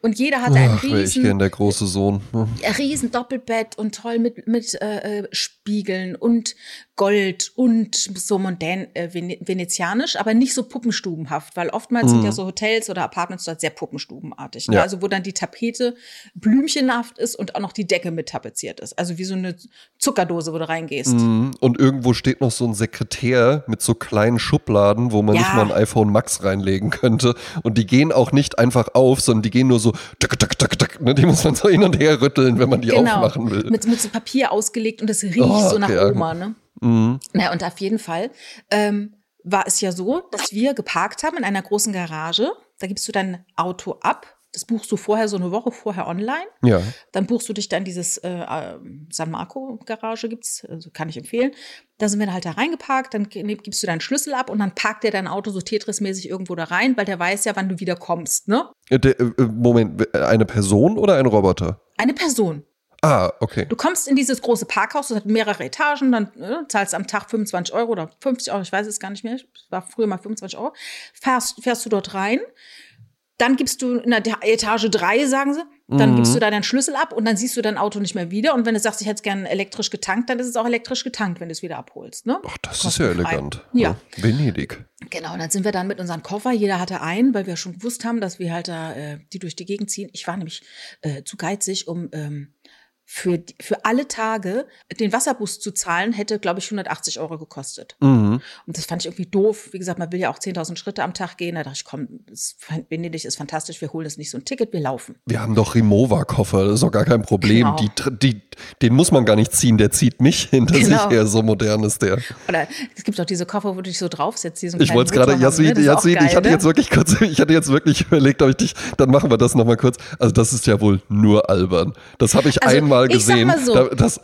Und jeder hatte ein Ach, ich riesen gern der große Sohn. ne? ein riesen Doppelbett und toll mit, mit äh, äh, Spiegeln und Gold und so mondän äh, vene venezianisch, aber nicht so puppenstubenhaft, weil oftmals sind ja so Hotels oder Apartments dort sehr puppenstubenartig. Ne? Ja. Also wo dann die Tapete blümchenhaft ist und auch noch die Decke mit tapeziert ist. Also wie so eine Zuckerdose, wo du reingehst. Mhm. Und irgendwo steht noch so ein Sekretär mit so kleinen Schubladen, wo man Ja. nicht mal ein iPhone Max reinlegen könnte. Und die gehen auch nicht einfach auf, sondern die gehen nur so, tuck, tuck, tuck, tuck, ne? die muss man so hin und her rütteln, wenn man die aufmachen will. Genau. Mit, mit so Papier ausgelegt und es riecht Oh, so nach ja. Oma, ne? Mhm. Na, und auf jeden Fall ähm, war es ja so, dass wir geparkt haben in einer großen Garage. Da gibst du dein Auto ab. Das buchst du vorher so eine Woche vorher online. Ja. Dann buchst du dich dann dieses äh, äh, San Marco Garage gibt's, also kann ich empfehlen. Da sind wir dann halt da reingeparkt, dann gibst du deinen Schlüssel ab und dann parkt der dein Auto so Tetris-mäßig irgendwo da rein, weil der weiß ja, wann du wieder kommst, ne? Äh, der, äh, Moment, eine Person oder ein Roboter? Eine Person. Ah, okay. Du kommst in dieses große Parkhaus, das hat mehrere Etagen, dann äh, zahlst am Tag 25 Euro oder 50 Euro, ich weiß es gar nicht mehr, es war früher mal 25 Euro, fährst, fährst du dort rein, dann gibst du in der Etage 3, sagen sie, dann Mhm. gibst du da deinen Schlüssel ab und dann siehst du dein Auto nicht mehr wieder und wenn du sagst, ich hätte es gerne elektrisch getankt, dann ist es auch elektrisch getankt, wenn du es wieder abholst. Ne? Ach, das ist ja Kostenfrei. elegant. Ja. Venedig. Genau, und dann sind wir dann mit unseren Koffer, jeder hatte einen, weil wir schon gewusst haben, dass wir halt da äh, die durch die Gegend ziehen. Ich war nämlich äh, zu geizig, um ähm, für, für alle Tage den Wasserbus zu zahlen, hätte, glaube ich, 180 Euro gekostet. Mhm. Und das fand ich irgendwie doof. Wie gesagt, man will ja auch 10.000 Schritte am Tag gehen. Da dachte ich, komm, Venedig ist fantastisch, wir holen jetzt nicht so ein Ticket, wir laufen. Wir haben doch Rimowa-Koffer, das ist doch gar kein Problem. Genau. Die, die, den muss man gar nicht ziehen, der zieht mich hinter Genau. sich her, so modern ist der. Oder es gibt auch diese Koffer, wo du dich so draufsetzt. So Ich wollte es gerade, Jasmin, ne? Jasmin, ich hatte ne? jetzt wirklich kurz, [laughs] ich hatte jetzt wirklich überlegt, ob ich dich, dann machen wir das nochmal kurz. Also das ist ja wohl nur albern. Das habe ich Also, einmal ich sag gesehen. mal so. Da, das,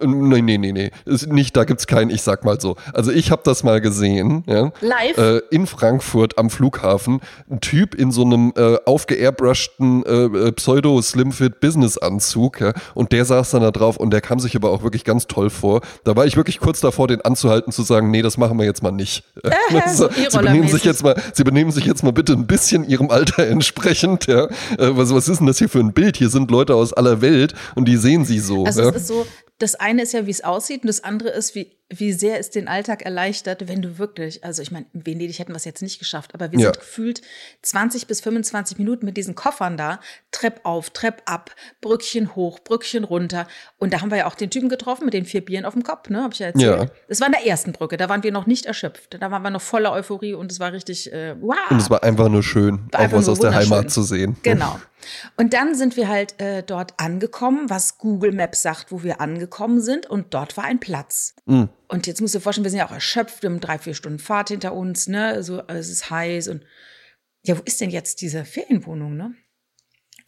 nee, nee, nee, nee. Ist nicht, da gibt's keinen, ich sag mal so. Also ich habe das mal gesehen, ja. Live? Äh, in Frankfurt am Flughafen. Ein Typ in so einem äh, aufgeairbrushten äh, äh, Pseudo-Slimfit-Business-Anzug, ja. Und der saß dann da drauf und der kam sich aber auch wirklich ganz toll vor. Da war ich wirklich kurz davor, den anzuhalten, zu sagen, nee, das machen wir jetzt mal nicht. [laughs] [laughs] so Sie benehmen sich jetzt mal, Sie benehmen sich jetzt mal bitte ein bisschen Ihrem Alter [laughs] entsprechend, ja. Äh, Was, was ist denn das hier für ein Bild? Hier sind Leute aus aller Welt und die sehen Sie so. Also ja. es ist so, das eine ist ja, wie es aussieht, und das andere ist, wie, wie sehr es den Alltag erleichtert, wenn du wirklich, also ich meine, in Venedig hätten wir es jetzt nicht geschafft, aber wir Ja. sind gefühlt 20 bis 25 Minuten mit diesen Koffern da, Trepp auf, Trepp ab, Brückchen hoch, Brückchen runter. Und da haben wir ja auch den Typen getroffen mit den vier Bieren auf dem Kopf, ne? Hab ich ja erzählt. Ja. Das war in der ersten Brücke, da waren wir noch nicht erschöpft. Da waren wir noch voller Euphorie und es war richtig, äh, wow. Und es war einfach nur schön, auch was aus der. Heimat zu sehen. Genau. Und dann sind wir halt äh, dort angekommen, was Google Maps sagt, wo wir angekommen sind. Und dort war ein Platz. Mhm. Und jetzt musst du dir vorstellen, wir sind ja auch erschöpft, wir haben drei, vier Stunden Fahrt hinter uns, ne? Also es ist heiß und ja, wo ist denn jetzt diese Ferienwohnung, ne?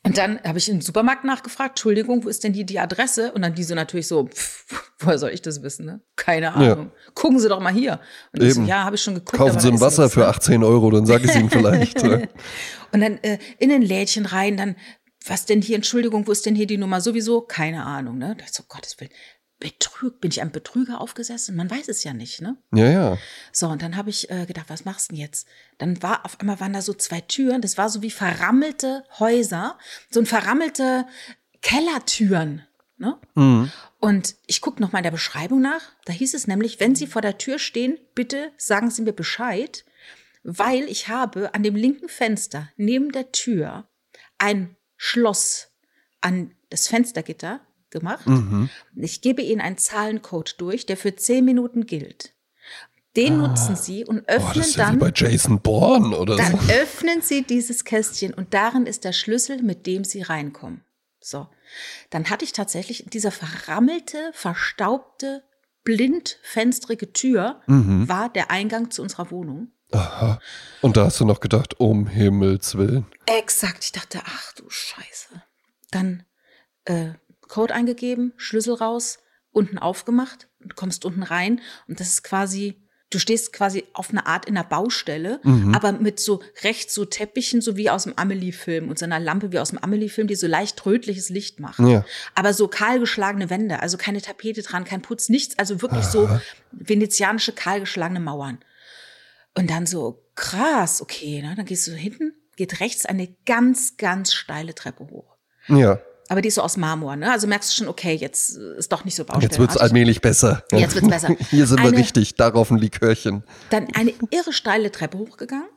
Und dann habe ich im Supermarkt nachgefragt, Entschuldigung, wo ist denn hier die Adresse? Und dann die so natürlich so, pff, woher soll ich das wissen, ne? Keine Ja. Ahnung. Gucken Sie doch mal hier. Und ich so, Eben. ja, habe ich schon geguckt. Kaufen Sie ein Wasser für ne? 18 Euro, dann sage ich es Ihnen [laughs] vielleicht. ja. Und dann äh, in ein Lädchen rein, dann, was denn hier, Entschuldigung, wo ist denn hier die Nummer? Sowieso, keine Ahnung, ne? Da dachte ich so, Gottes Willen, Betrug, bin ich einem Betrüger aufgesessen? Man weiß es ja nicht, ne? ja, ja. So, und dann habe ich äh, gedacht, was machst du denn jetzt? Dann war auf einmal waren da so zwei Türen, das war so wie verrammelte Häuser, so ein verrammelte Kellertüren, ne? Mhm. Und ich gucke noch mal in der Beschreibung nach. Da hieß es nämlich, wenn Sie vor der Tür stehen, bitte sagen Sie mir Bescheid, weil ich habe an dem linken Fenster neben der Tür ein Schloss an das Fenstergitter gemacht. Mhm. Ich gebe Ihnen einen Zahlencode durch, der für zehn Minuten gilt. Den nutzen Sie und Boah, öffnen das ist ja dann wie bei Jason Bourne oder dann so. öffnen Sie dieses Kästchen und darin ist der Schlüssel, mit dem Sie reinkommen. So. Dann hatte ich tatsächlich dieser verrammelte, verstaubte, blindfenstrige Tür Mhm. war der Eingang zu unserer Wohnung. Aha. Und da hast du noch gedacht, um Himmels Willen. Exakt. Ich dachte, ach du Scheiße. Dann äh, Code eingegeben, Schlüssel raus, unten aufgemacht und kommst unten rein und das ist quasi, du stehst quasi auf eine Art in einer Baustelle, aber mit so rechts so Teppichen, so wie aus dem Amelie-Film und so einer Lampe wie aus dem Amelie-Film, die so leicht rötliches Licht macht. Ja. Aber so kahlgeschlagene Wände, also keine Tapete dran, kein Putz, nichts, also wirklich so venezianische kahlgeschlagene Mauern. Und dann so, krass, okay, ne? dann gehst du hinten, geht rechts eine ganz, ganz steile Treppe hoch. Ja. Aber die ist so aus Marmor, ne? Also merkst du schon, okay, jetzt ist doch nicht so Baustelle. Jetzt wird's allmählich besser. Jetzt wird's besser. [laughs] Hier sind wir Eine- richtig, darauf ein Likörchen. Dann eine irre steile Treppe hochgegangen.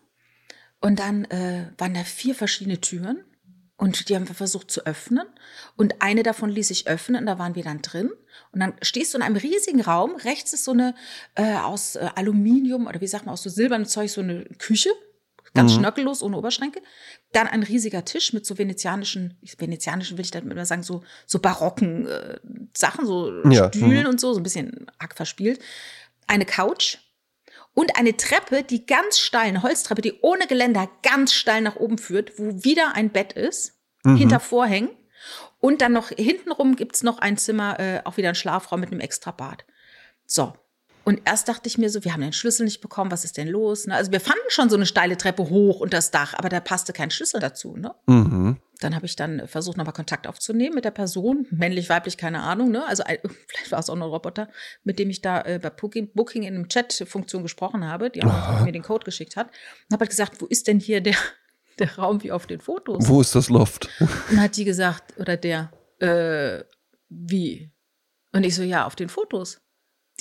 Und dann äh, waren da vier verschiedene Türen. Und die haben wir versucht zu öffnen. Und eine davon ließ sich öffnen. Und da waren wir dann drin. Und dann stehst du in einem riesigen Raum. Rechts ist so eine äh, aus äh, Aluminium oder wie sagt man, aus so silbernem Zeug, so eine Küche. Ganz schnörkellos, ohne Oberschränke. Dann ein riesiger Tisch mit so venezianischen, venezianischen will ich damit immer sagen, so, so barocken äh, Sachen, so Ja, Stühlen und so, so ein bisschen arg verspielt. Eine Couch und eine Treppe, die ganz steil, eine Holztreppe, die ohne Geländer ganz steil nach oben führt, wo wieder ein Bett ist, hinter Vorhängen. Und dann noch hintenrum gibt's noch ein Zimmer, äh, auch wieder ein Schlafraum mit einem extra Bad. So. Und erst dachte ich mir so, wir haben den Schlüssel nicht bekommen, was ist denn los? Ne? Also wir fanden schon so eine steile Treppe hoch und das Dach, aber da passte kein Schlüssel dazu. Ne? Mhm. Dann habe ich dann versucht, nochmal Kontakt aufzunehmen mit der Person, männlich, weiblich, keine Ahnung. Ne? Also [laughs] vielleicht war es auch noch ein Roboter, mit dem ich da äh, bei Booking, Booking in einem Chat-Funktion gesprochen habe, die auch mir den Code geschickt hat. Und habe halt gesagt, wo ist denn hier der, [laughs] der Raum wie auf den Fotos? Wo ist das Loft? [laughs] Und hat die gesagt, oder der, äh, wie? Und ich so, ja, auf den Fotos.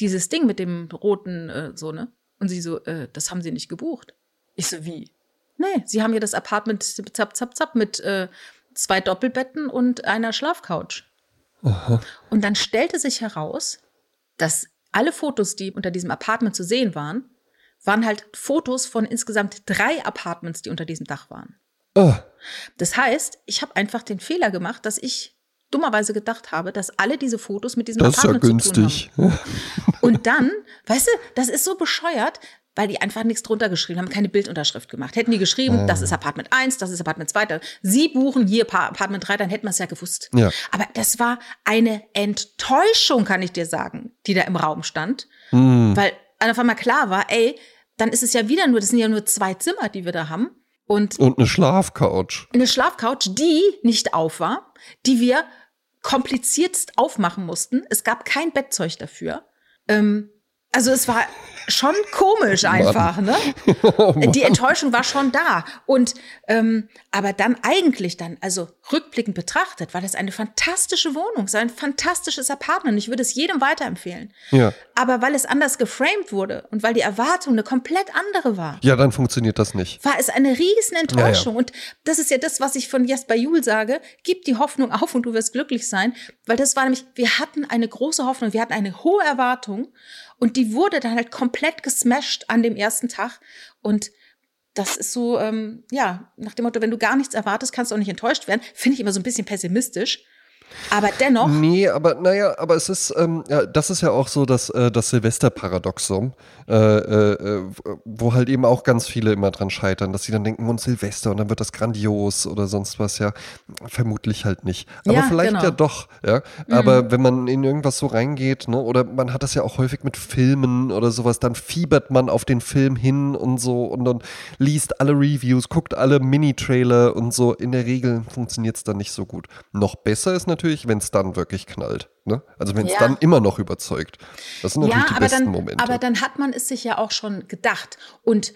Dieses Ding mit dem roten, äh, so, ne? Und sie so, äh, das haben sie nicht gebucht. Ich so, wie? Nee, sie haben ja das Apartment zap, zap, zap mit äh, zwei Doppelbetten und einer Schlafcouch. Und dann stellte sich heraus, dass alle Fotos, die unter diesem Apartment zu sehen waren, waren halt Fotos von insgesamt drei Apartments, die unter diesem Dach waren. Ah, Das heißt, ich habe einfach den Fehler gemacht, dass ich dummerweise gedacht habe, dass alle diese Fotos mit diesem das ist ja Apartment zu tun haben. Und dann, [laughs] weißt du, das ist so bescheuert, weil die einfach nichts drunter geschrieben haben, keine Bildunterschrift gemacht. Hätten die geschrieben, das ist Apartment 1, das ist Apartment 2, dann- Sie buchen hier Pa- Apartment 3, dann hätten wir es ja gewusst. Ja. Aber das war eine Enttäuschung, kann ich dir sagen, die da im Raum stand. Hm. Weil auf einmal klar war, ey, dann ist es ja wieder nur, das sind ja nur zwei Zimmer, die wir da haben. Und Und eine Schlafcouch. eine Schlafcouch, die nicht auf war, die wir kompliziertst aufmachen mussten. Es gab kein Bettzeug dafür. Ähm, also es war schon komisch einfach, ne? [laughs] Die Enttäuschung war schon da. Und ähm, aber dann eigentlich dann, also rückblickend betrachtet, war das eine fantastische Wohnung, so ein fantastisches Apartment. Ich würde es jedem weiterempfehlen. Ja. Aber weil es anders geframed wurde und weil die Erwartung eine komplett andere war, Ja, dann funktioniert das nicht. war es eine riesen Enttäuschung. Ja, Und das ist ja das, was ich von Jesper Juhl sage. Gib die Hoffnung auf und du wirst glücklich sein. Weil das war nämlich, wir hatten eine große Hoffnung, wir hatten eine hohe Erwartung und die wurde dann halt komplett gesmashed an dem ersten Tag. Und das ist so, ähm, ja, nach dem Motto, wenn du gar nichts erwartest, kannst du auch nicht enttäuscht werden. Finde ich immer so ein bisschen pessimistisch. Aber dennoch, Nee, aber naja, aber es ist, ähm, ja, das ist ja auch so das, äh, das Silvesterparadoxum, äh, äh, äh, wo halt eben auch ganz viele immer dran scheitern, dass sie dann denken, und Silvester und dann wird das grandios oder sonst was, ja. Vermutlich halt nicht. Aber Ja, vielleicht genau. ja doch, ja. Aber wenn man in irgendwas so reingeht, ne, oder man hat das ja auch häufig mit Filmen oder sowas, dann fiebert man auf den Film hin und so und dann liest alle Reviews, guckt alle Mini-Trailer und so. In der Regel funktioniert es dann nicht so gut. Noch besser ist natürlich, wenn es dann wirklich knallt. Ne? Also wenn es Ja. dann immer noch überzeugt. Das sind natürlich ja, die aber besten dann, Momente. aber dann hat man es sich ja auch schon gedacht. Und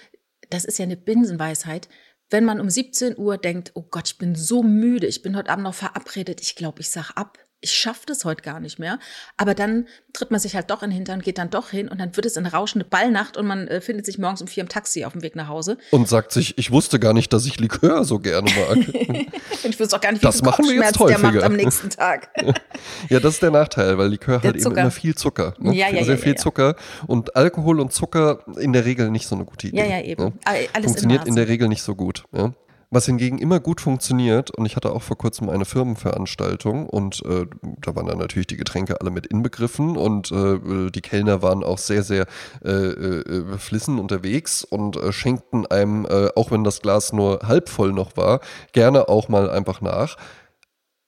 das ist ja eine Binsenweisheit. Wenn man um 17 Uhr denkt, oh Gott, ich bin so müde, ich bin heute Abend noch verabredet, ich glaube, ich sag ab. Ich schaffe das heute gar nicht mehr. Aber dann tritt man sich halt doch in den Hintern, geht dann doch hin und dann wird es eine rauschende Ballnacht und man äh, findet sich morgens um vier im Taxi auf dem Weg nach Hause. Und sagt sich, ich wusste gar nicht, dass ich Likör so gerne mag. [laughs] ich wüsste auch gar nicht, wie Das viel machen wir jetzt Kopfschmerz der häufiger. macht am nächsten Tag. [laughs] ja, das ist der Nachteil, weil Likör Der halt eben immer viel Zucker. Ne? Ja, ja, Sehr ja, viel ja. Zucker. Und Alkohol und Zucker in der Regel nicht so eine gute Idee. Ja, ja, eben. Ne? All- Alles Funktioniert in, in der Regel nicht so gut. Ja? Was hingegen immer gut funktioniert, und ich hatte auch vor kurzem eine Firmenveranstaltung und äh, da waren dann natürlich die Getränke alle mit inbegriffen und äh, die Kellner waren auch sehr, sehr äh, äh, beflissen unterwegs und äh, schenkten einem, äh, auch wenn das Glas nur halb voll noch war, gerne auch mal einfach nach.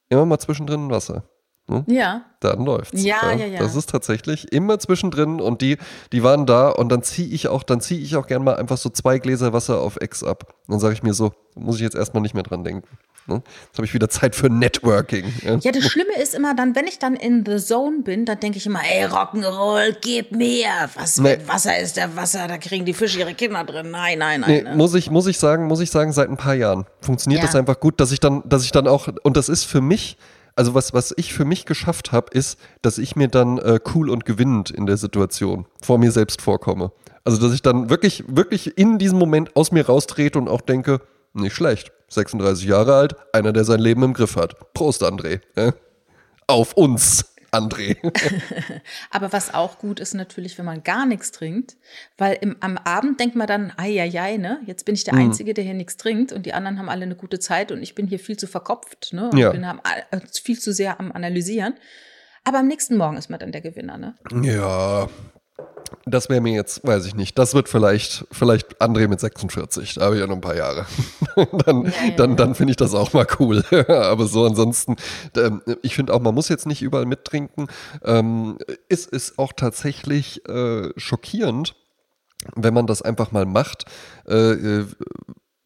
Immer mal zwischendrin Wasser. Ja, Dann läuft's. Ja, ja, ja. Das ist tatsächlich immer zwischendrin und die, die waren da und dann ziehe ich auch, dann ziehe ich auch gern mal einfach so zwei Gläser Wasser auf Ex ab. Dann sage ich mir so, muss ich jetzt erstmal nicht mehr dran denken. Ne? Jetzt habe ich wieder Zeit für Networking. Ja? Ja, das Schlimme ist immer dann, wenn ich dann in the zone bin, dann denke ich immer, ey, Rock'n'Roll, gib mir. Was Nee. mit Wasser ist der Wasser, da kriegen die Fische ihre Kinder drin. Nein, nein, Nee, nein. ne? muss ich, muss ich sagen, muss ich sagen, seit ein paar Jahren funktioniert Ja. das einfach gut, dass ich dann, dass ich dann auch, und das ist für mich, also was, was ich für mich geschafft habe, ist, dass ich mir dann äh, cool und gewinnend in der Situation vor mir selbst vorkomme. Also dass ich dann wirklich, wirklich in diesem Moment aus mir raustrete und auch denke, nicht schlecht. 36 Jahre alt, einer, der sein Leben im Griff hat. Prost, André. Ja? Auf uns, André. [laughs] Aber was auch gut ist natürlich, wenn man gar nichts trinkt, weil im, am Abend denkt man dann, ei, ei, ei, ne, jetzt bin ich Mhm. der Einzige, der hier nichts trinkt und die anderen haben alle eine gute Zeit und ich bin hier viel zu verkopft, ne, und Ja. bin am, äh, viel zu sehr am Analysieren. Aber am nächsten Morgen ist man dann der Gewinner, ne? Ja, das wäre mir jetzt, weiß ich nicht. Das wird vielleicht, vielleicht André mit 46. Da habe ich ja noch ein paar Jahre. [laughs] dann Ja, ja, dann, dann finde ich das auch mal cool. [laughs] Aber so ansonsten, ähm, ich finde auch, man muss jetzt nicht überall mittrinken. Ähm, es ist auch tatsächlich äh, schockierend, wenn man das einfach mal macht.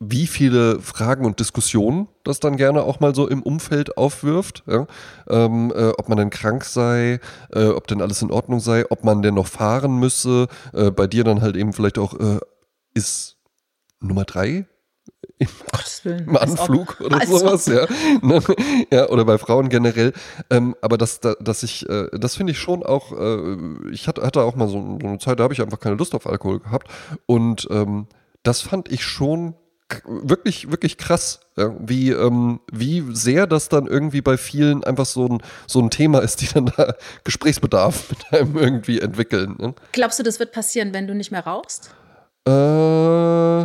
Wie viele Fragen und Diskussionen das dann gerne auch mal so im Umfeld aufwirft, ja? ähm, äh, ob man denn krank sei, äh, ob denn alles in Ordnung sei, ob man denn noch fahren müsse, äh, bei dir dann halt eben vielleicht auch, äh, ist Nummer drei im Anflug oder als ob. sowas, ja. [laughs] Ne? ja. Oder bei Frauen generell. Ähm, aber das, da- dass ich, äh, das finde ich schon auch, äh, ich hatte, hatte auch mal so, eine Zeit, da habe ich einfach keine Lust auf Alkohol gehabt. Und ähm, das fand ich schon wirklich, wirklich krass, wie, ähm, wie sehr das dann irgendwie bei vielen einfach so ein, so ein Thema ist, die dann da [laughs] Gesprächsbedarf mit einem irgendwie entwickeln. Ne? Glaubst du, das wird passieren, wenn du nicht mehr rauchst? Äh,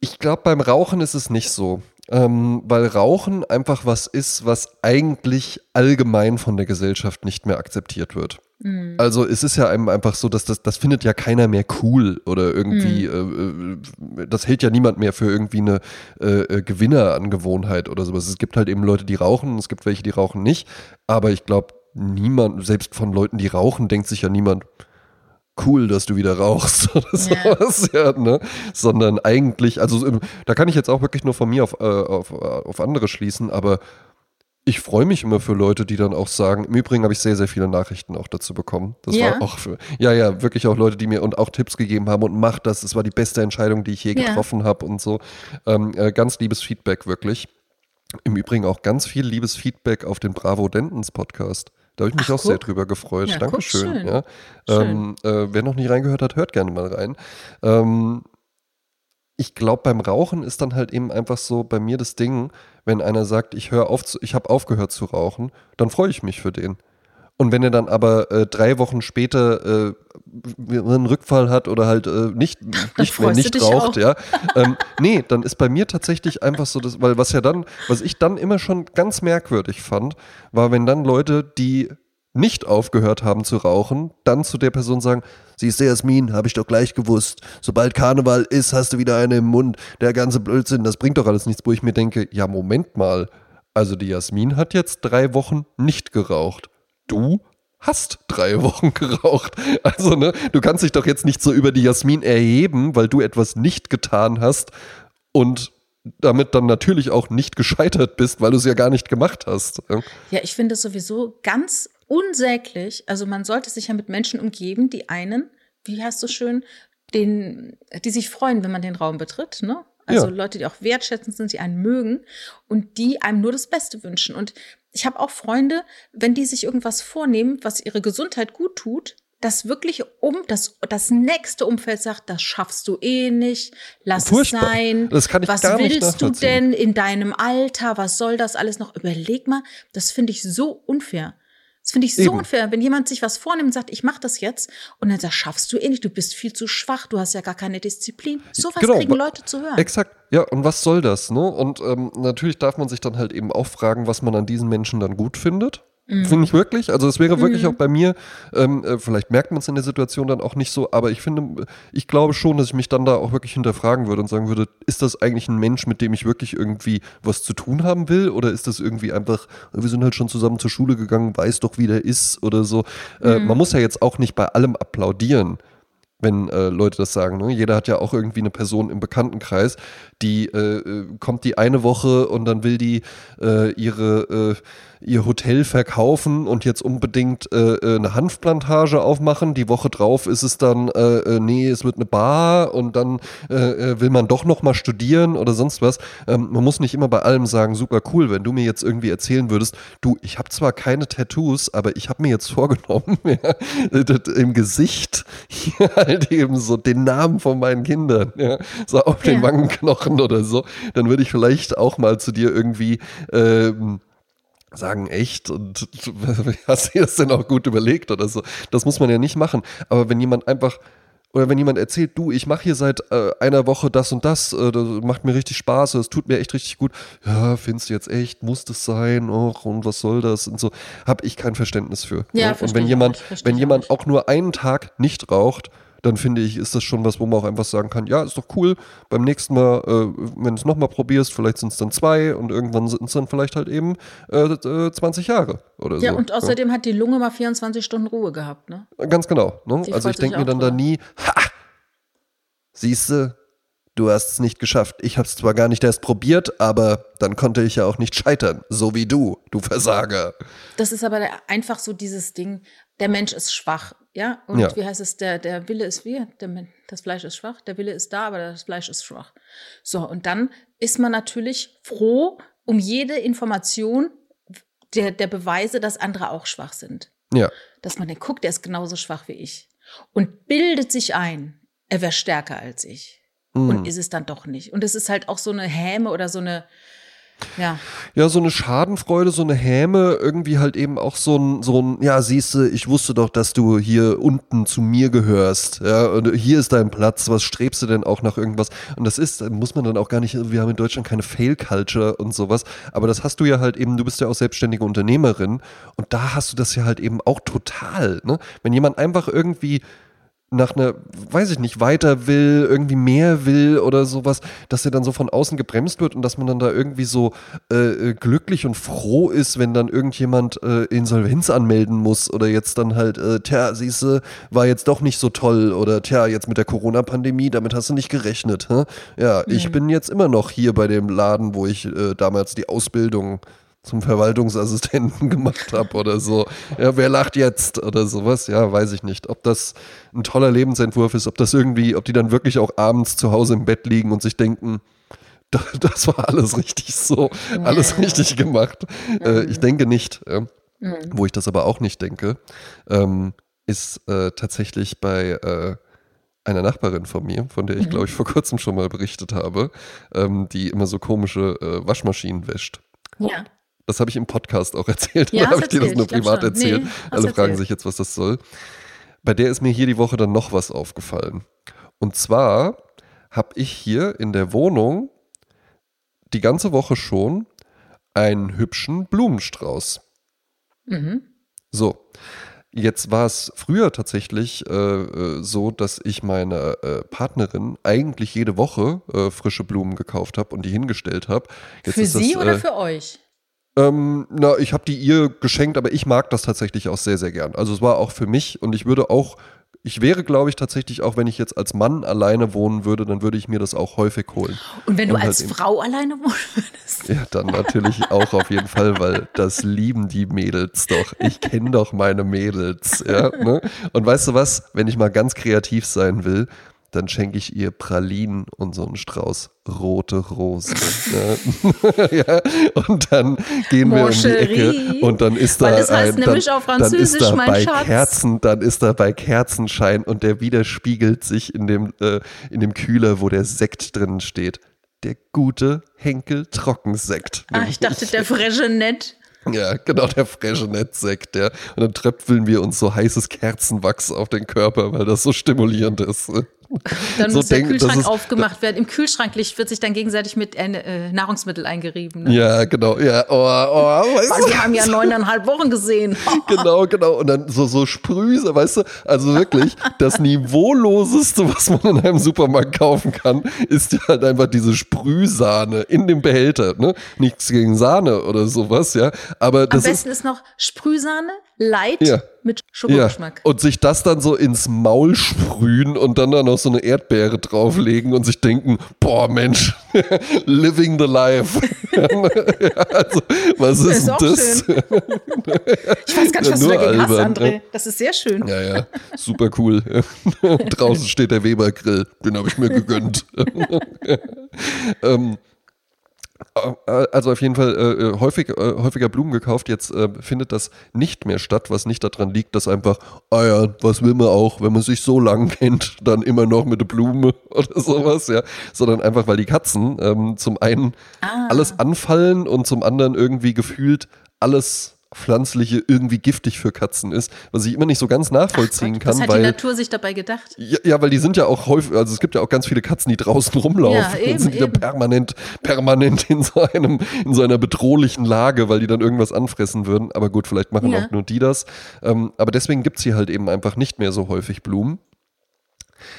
ich glaube, beim Rauchen ist es nicht so. Ähm, weil Rauchen einfach was ist, was eigentlich allgemein von der Gesellschaft nicht mehr akzeptiert wird. Also es ist ja einem einfach so, dass das, das findet ja keiner mehr cool oder irgendwie, äh, äh, das hält ja niemand mehr für irgendwie eine äh, äh, Gewinnerangewohnheit oder sowas. Es gibt halt eben Leute, die rauchen, es gibt welche, die rauchen nicht. Aber ich glaube, niemand, selbst von Leuten, die rauchen, denkt sich ja niemand, cool, dass du wieder rauchst [laughs] oder Ja. sowas, ja, ne? Sondern eigentlich, also da kann ich jetzt auch wirklich nur von mir auf, äh, auf, äh, auf andere schließen, aber ich freue mich immer für Leute, die dann auch sagen, im Übrigen habe ich sehr, sehr viele Nachrichten auch dazu bekommen. Das Ja. war auch für, ja, ja, wirklich auch Leute, die mir und auch Tipps gegeben haben und mach das, es war die beste Entscheidung, die ich je Ja. getroffen habe und so. Ähm, äh, ganz liebes Feedback, wirklich. Im Übrigen auch ganz viel liebes Feedback auf den Bravo Dentons Podcast. Da habe ich mich Ach, auch sehr guck. drüber gefreut. Ja, guck, Dankeschön. schön. Ja. Schön. Ähm, äh, wer noch nicht reingehört hat, hört gerne mal rein. Ähm, ich glaube, beim Rauchen ist dann halt eben einfach so bei mir das Ding, wenn einer sagt, ich höre auf, zu, ich habe aufgehört zu rauchen, dann freue ich mich für den. Und wenn er dann aber äh, drei Wochen später äh, einen Rückfall hat oder halt äh, nicht, [laughs] nicht mehr nicht raucht, auch. ja, [laughs] ähm, nee, dann ist bei mir tatsächlich einfach so, das, weil was ja dann, was ich dann immer schon ganz merkwürdig fand, war, wenn dann Leute, die nicht aufgehört haben zu rauchen, dann zu der Person sagen, siehst du, Jasmin, habe ich doch gleich gewusst. Sobald Karneval ist, hast du wieder eine im Mund. Der ganze Blödsinn, das bringt doch alles nichts, wo ich mir denke, ja, Moment mal. Also die Jasmin hat jetzt drei Wochen nicht geraucht. Du hast drei [laughs] Wochen geraucht. Also, ne, du kannst dich doch jetzt nicht so über die Jasmin erheben, weil du etwas nicht getan hast und damit dann natürlich auch nicht gescheitert bist, weil du es ja gar nicht gemacht hast. Ja, ich finde es sowieso ganz unsäglich. Also man sollte sich ja mit Menschen umgeben, die einen, wie hast du schön, den, die sich freuen, wenn man den Raum betritt, ne? Also Ja. Leute, die auch wertschätzend sind, die einen mögen und die einem nur das Beste wünschen. Und ich habe auch Freunde, wenn die sich irgendwas vornehmen, was ihre Gesundheit gut tut, das wirklich um das, das nächste Umfeld sagt, das schaffst du eh nicht, lass Furchtbar. es sein. Das kann ich was gar nicht willst du nachvollziehen. denn in deinem Alter? Was soll das alles noch? Überleg mal, das finde ich so unfair. Das finde ich so Eben. unfair, wenn jemand sich was vornimmt und sagt, ich mache das jetzt und dann sagt, schaffst du eh nicht, du bist viel zu schwach, du hast ja gar keine Disziplin. Sowas Genau, kriegen Leute zu hören. Exakt, ja, und was soll das, ne? Und ähm, natürlich darf man sich dann halt eben auch fragen, was man an diesen Menschen dann gut findet. Mhm. Finde ich wirklich. Also es wäre wirklich auch bei mir, ähm, äh, vielleicht merkt man es in der Situation dann auch nicht so, aber ich finde, ich glaube schon, dass ich mich dann da auch wirklich hinterfragen würde und sagen würde, ist das eigentlich ein Mensch, mit dem ich wirklich irgendwie was zu tun haben will? Oder ist das irgendwie einfach, wir sind halt schon zusammen zur Schule gegangen, weiß doch, wie der ist oder so. Äh, Mhm. man muss ja jetzt auch nicht bei allem applaudieren wenn äh, Leute das sagen. Ne? Jeder hat ja auch irgendwie eine Person im Bekanntenkreis, die äh, äh, kommt die eine Woche und dann will die äh, ihre, äh, ihr Hotel verkaufen und jetzt unbedingt äh, äh, eine Hanfplantage aufmachen. Die Woche drauf ist es dann, äh, äh, nee, es wird eine Bar und dann äh, äh, will man doch noch mal studieren oder sonst was. Ähm, man muss nicht immer bei allem sagen, super cool, wenn du mir jetzt irgendwie erzählen würdest, du, ich habe zwar keine Tattoos, aber ich habe mir jetzt [laughs] vorgenommen, ja, im Gesicht hier [laughs] halt eben so den Namen von meinen Kindern, ja, so auf den Ja. Wangenknochen oder so, dann würde ich vielleicht auch mal zu dir irgendwie ähm, sagen, echt? Und [laughs] hast du das denn auch gut überlegt oder so? Das muss man ja nicht machen. Aber wenn jemand einfach oder wenn jemand erzählt, du, ich mache hier seit äh, einer Woche das und das, äh, das macht mir richtig Spaß, das tut mir echt richtig gut. Ja, findest du jetzt echt, muss das sein? Och, und was soll das? Und so, habe ich kein Verständnis für. Ja, ne? Und wenn jemand, wenn jemand auch nur einen Tag nicht raucht, dann finde ich, ist das schon was, wo man auch einfach sagen kann, ja, ist doch cool. Beim nächsten Mal, äh, wenn du es nochmal probierst, vielleicht sind es dann zwei und irgendwann sind es dann vielleicht halt eben äh, äh, 20 Jahre oder ja, so. und außerdem hat die Lunge mal 24 Stunden Ruhe gehabt, ne? Ganz genau. Ne? Also ich denke mir dann da nie, ha, siehst du, du hast es nicht geschafft. Ich habe es zwar gar nicht erst probiert, aber dann konnte ich ja auch nicht scheitern. So wie du, du Versager. Das ist aber einfach so dieses Ding, der Mensch ist schwach, ja? Und Ja. wie heißt es, der, der Wille ist wie? Der, das Fleisch ist schwach, der Wille ist da, aber das Fleisch ist schwach. So, und dann ist man natürlich froh um jede Information der, der Beweise, dass andere auch schwach sind. Ja, Dass man denkt, guck, der ist genauso schwach wie ich. Und bildet sich ein, er wäre stärker als ich. Mhm. Und ist es dann doch nicht. Und es ist halt auch so eine Häme oder so eine, ja, ja, so eine Schadenfreude, so eine Häme, irgendwie halt eben auch so ein, so ein, ja, siehst du, ich wusste doch, dass du hier unten zu mir gehörst. Ja, und hier ist dein Platz, was strebst du denn auch nach irgendwas? Und das ist, muss man dann auch gar nicht, wir haben in Deutschland keine Fail-Culture und sowas, aber das hast du ja halt eben, du bist ja auch selbstständige Unternehmerin und da hast du das ja halt eben auch total, ne? Wenn jemand einfach irgendwie nach einer, weiß ich nicht, weiter will, irgendwie mehr will oder sowas, dass er dann so von außen gebremst wird und dass man dann da irgendwie so äh, äh, glücklich und froh ist, wenn dann irgendjemand äh, Insolvenz anmelden muss oder jetzt dann halt, äh, tja, siehste, war jetzt doch nicht so toll oder tja, jetzt mit der Corona-Pandemie, damit hast du nicht gerechnet. Hä? Ja, ich bin jetzt immer noch hier bei dem Laden, wo ich äh, damals die Ausbildung zum Verwaltungsassistenten [laughs] gemacht habe oder so. Ja, wer lacht jetzt oder sowas? Ja, weiß ich nicht. Ob das ein toller Lebensentwurf ist, ob das irgendwie, ob die dann wirklich auch abends zu Hause im Bett liegen und sich denken, [laughs] "Da- das war alles richtig so, alles richtig gemacht. Äh, ich denke nicht. Ja. Wo ich das aber auch nicht denke, ähm, ist äh, tatsächlich bei äh, einer Nachbarin von mir, von der ich glaube ich vor kurzem schon mal berichtet habe, ähm, die immer so komische äh, Waschmaschinen wäscht. ja. Das habe ich im Podcast auch [laughs] erzählt. Ja, Oder habe ich dir das nur privat erzählt? Nee, Alle fragen erzählt. sich jetzt, was das soll. Bei der ist mir hier die Woche dann noch was aufgefallen. Und zwar habe ich hier in der Wohnung die ganze Woche schon einen hübschen Blumenstrauß. Mhm. So. Jetzt war es früher tatsächlich äh, äh, so, dass ich meiner äh, Partnerin eigentlich jede Woche äh, frische Blumen gekauft habe und die hingestellt habe. Für ist das, Sie oder äh, für euch? Ähm, na, ich habe die ihr geschenkt, aber ich mag das tatsächlich auch sehr, sehr gern. Also es war auch für mich und ich würde auch, ich wäre, glaube ich, tatsächlich auch, wenn ich jetzt als Mann alleine wohnen würde, dann würde ich mir das auch häufig holen. Und wenn du und halt als eben- Frau alleine wohnen würdest? Ja, dann natürlich auch auf jeden Fall, weil das lieben die Mädels doch. Ich kenne doch meine Mädels, ja. Ne? Und weißt du was, wenn ich mal ganz kreativ sein will, dann schenke ich ihr Pralinen und so einen Strauß rote Rosen. ja. [laughs] ja. Und dann gehen wir um die Ecke und dann ist da das heißt ein, nämlich dann, auf Französisch, dann ist da mein bei Schatz. Kerzen, dann ist da bei Kerzenschein und der widerspiegelt sich in dem, äh, in dem Kühler, wo der Sekt drin steht. Der gute Henkel Trockensekt. Ah, ich dachte, der Fregenet. Ja, genau, der Fregenet-Sekt, ja. Und dann tröpfeln wir uns so heißes Kerzenwachs auf den Körper, weil das so stimulierend ist. Dann So muss der denken, das Kühlschrank ist- aufgemacht werden. Im Kühlschranklicht wird sich dann gegenseitig mit äh, äh, Nahrungsmittel eingerieben. Ne? Ja, genau, ja, oh, oh, weißt du? wir haben ja neuneinhalb Wochen gesehen. [laughs] Genau, genau. Und dann so, so Sprühse, weißt du? Also wirklich, das Niveauloseste, was man in einem Supermarkt kaufen kann, ist ja halt einfach diese Sprühsahne in dem Behälter. Ne? Nichts gegen Sahne oder sowas, ja. Aber Am das ist. besten ist noch Sprühsahne, light Ja. Mit Ja, Schokogeschmack. und sich das dann so ins Maul sprühen und dann da noch so eine Erdbeere drauflegen und sich denken, boah Mensch, [laughs] living the life. [laughs] ja, also, was ist, Ist auch das? Ich weiß gar nicht, Ja, was du dagegen hast, André. ne? Das ist sehr schön. Ja, ja, super cool. [laughs] Draußen steht der Weber-Grill, den habe ich mir gegönnt. ähm, äh, also auf jeden Fall äh, äh, häufig, äh, häufiger Blumen gekauft. Jetzt äh, findet das nicht mehr statt, was nicht daran liegt, dass einfach, ah ja, was will man auch, wenn man sich so lang [laughs] kennt, dann immer noch mit der Blume [laughs] oder sowas, ja. Sondern einfach, weil die Katzen ähm, zum einen Ah. alles anfallen und zum anderen irgendwie gefühlt alles Pflanzliche irgendwie giftig für Katzen ist, was ich immer nicht so ganz nachvollziehen kann, Was hat die weil Natur sich dabei gedacht? ja, ja, weil die sind ja auch häufig, also es gibt ja auch ganz viele Katzen, die draußen rumlaufen. Ja, eben, und sind die eben. permanent, permanent in so einem, in so einer bedrohlichen Lage, weil die dann irgendwas anfressen würden. Aber gut, vielleicht machen Ja. auch nur die das. Ähm, aber deswegen gibt's hier halt eben einfach nicht mehr so häufig Blumen.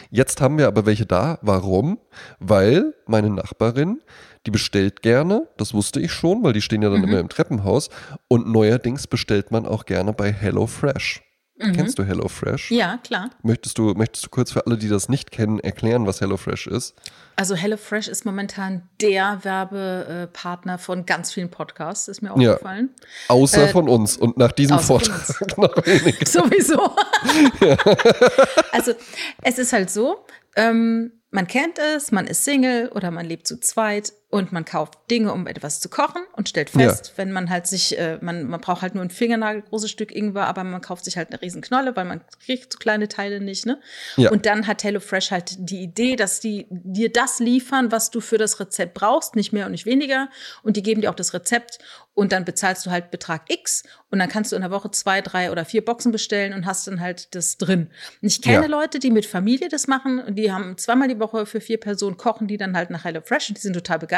Jetzt haben wir aber welche da. Warum? Weil meine Nachbarin, die bestellt gerne, das wusste ich schon, weil die stehen ja dann Mhm. immer im Treppenhaus. Und neuerdings bestellt man auch gerne bei HelloFresh. Kennst du HelloFresh? Mhm. Ja, klar. Möchtest du, möchtest du kurz für alle, die das nicht kennen, erklären, was HelloFresh ist? Also HelloFresh ist momentan der Werbepartner von ganz vielen Podcasts, ist mir Ja. aufgefallen. Außer Äh, von uns und nach diesem Vortrag [laughs] noch weniger. [laughs] Sowieso. [laughs] also es ist halt so, ähm, man kennt es, man ist Single oder man lebt zu zweit und man kauft Dinge, um etwas zu kochen und stellt fest, wenn man halt sich, äh, man, man braucht halt nur ein Fingernagel großes Stück Ingwer, aber man kauft sich halt eine riesen Knolle, weil man kriegt so kleine Teile nicht, ne? Ja. Und dann hat HelloFresh halt die Idee, dass die dir das liefern, was du für das Rezept brauchst, nicht mehr und nicht weniger. Und die geben dir auch das Rezept und dann bezahlst du halt Betrag X und dann kannst du in der Woche zwei, drei oder vier Boxen bestellen und hast dann halt das drin. Und ich kenne Ja. Leute, die mit Familie das machen und die haben zweimal die Woche für vier Personen kochen, die dann halt nach HelloFresh und die sind total begeistert.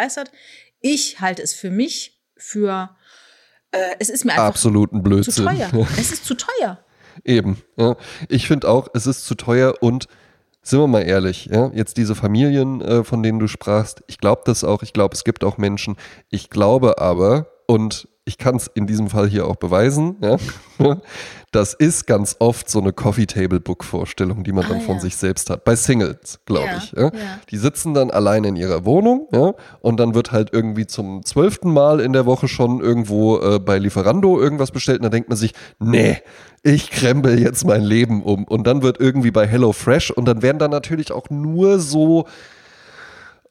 Ich halte es für mich für, äh, es ist mir einfach Absoluten zu Blödsinn. teuer. [laughs] es ist zu teuer. Eben. Ja. Ich finde auch, es ist zu teuer und sind wir mal ehrlich, ja, jetzt diese Familien, äh, von denen du sprachst, ich glaube das auch, ich glaube, es gibt auch Menschen, ich glaube aber, und ich kann es in diesem Fall hier auch beweisen, ja, [laughs] das ist ganz oft so eine Coffee-Table-Book-Vorstellung, die man Ah, dann von ja. sich selbst hat. Bei Singles, glaube Ja, ich. Die sitzen dann allein in ihrer Wohnung, und dann wird halt irgendwie zum zwölften Mal in der Woche schon irgendwo äh, bei Lieferando irgendwas bestellt und dann denkt man sich, nee, ich krempel jetzt mein Leben um. Und dann wird irgendwie bei HelloFresh und dann werden da natürlich auch nur so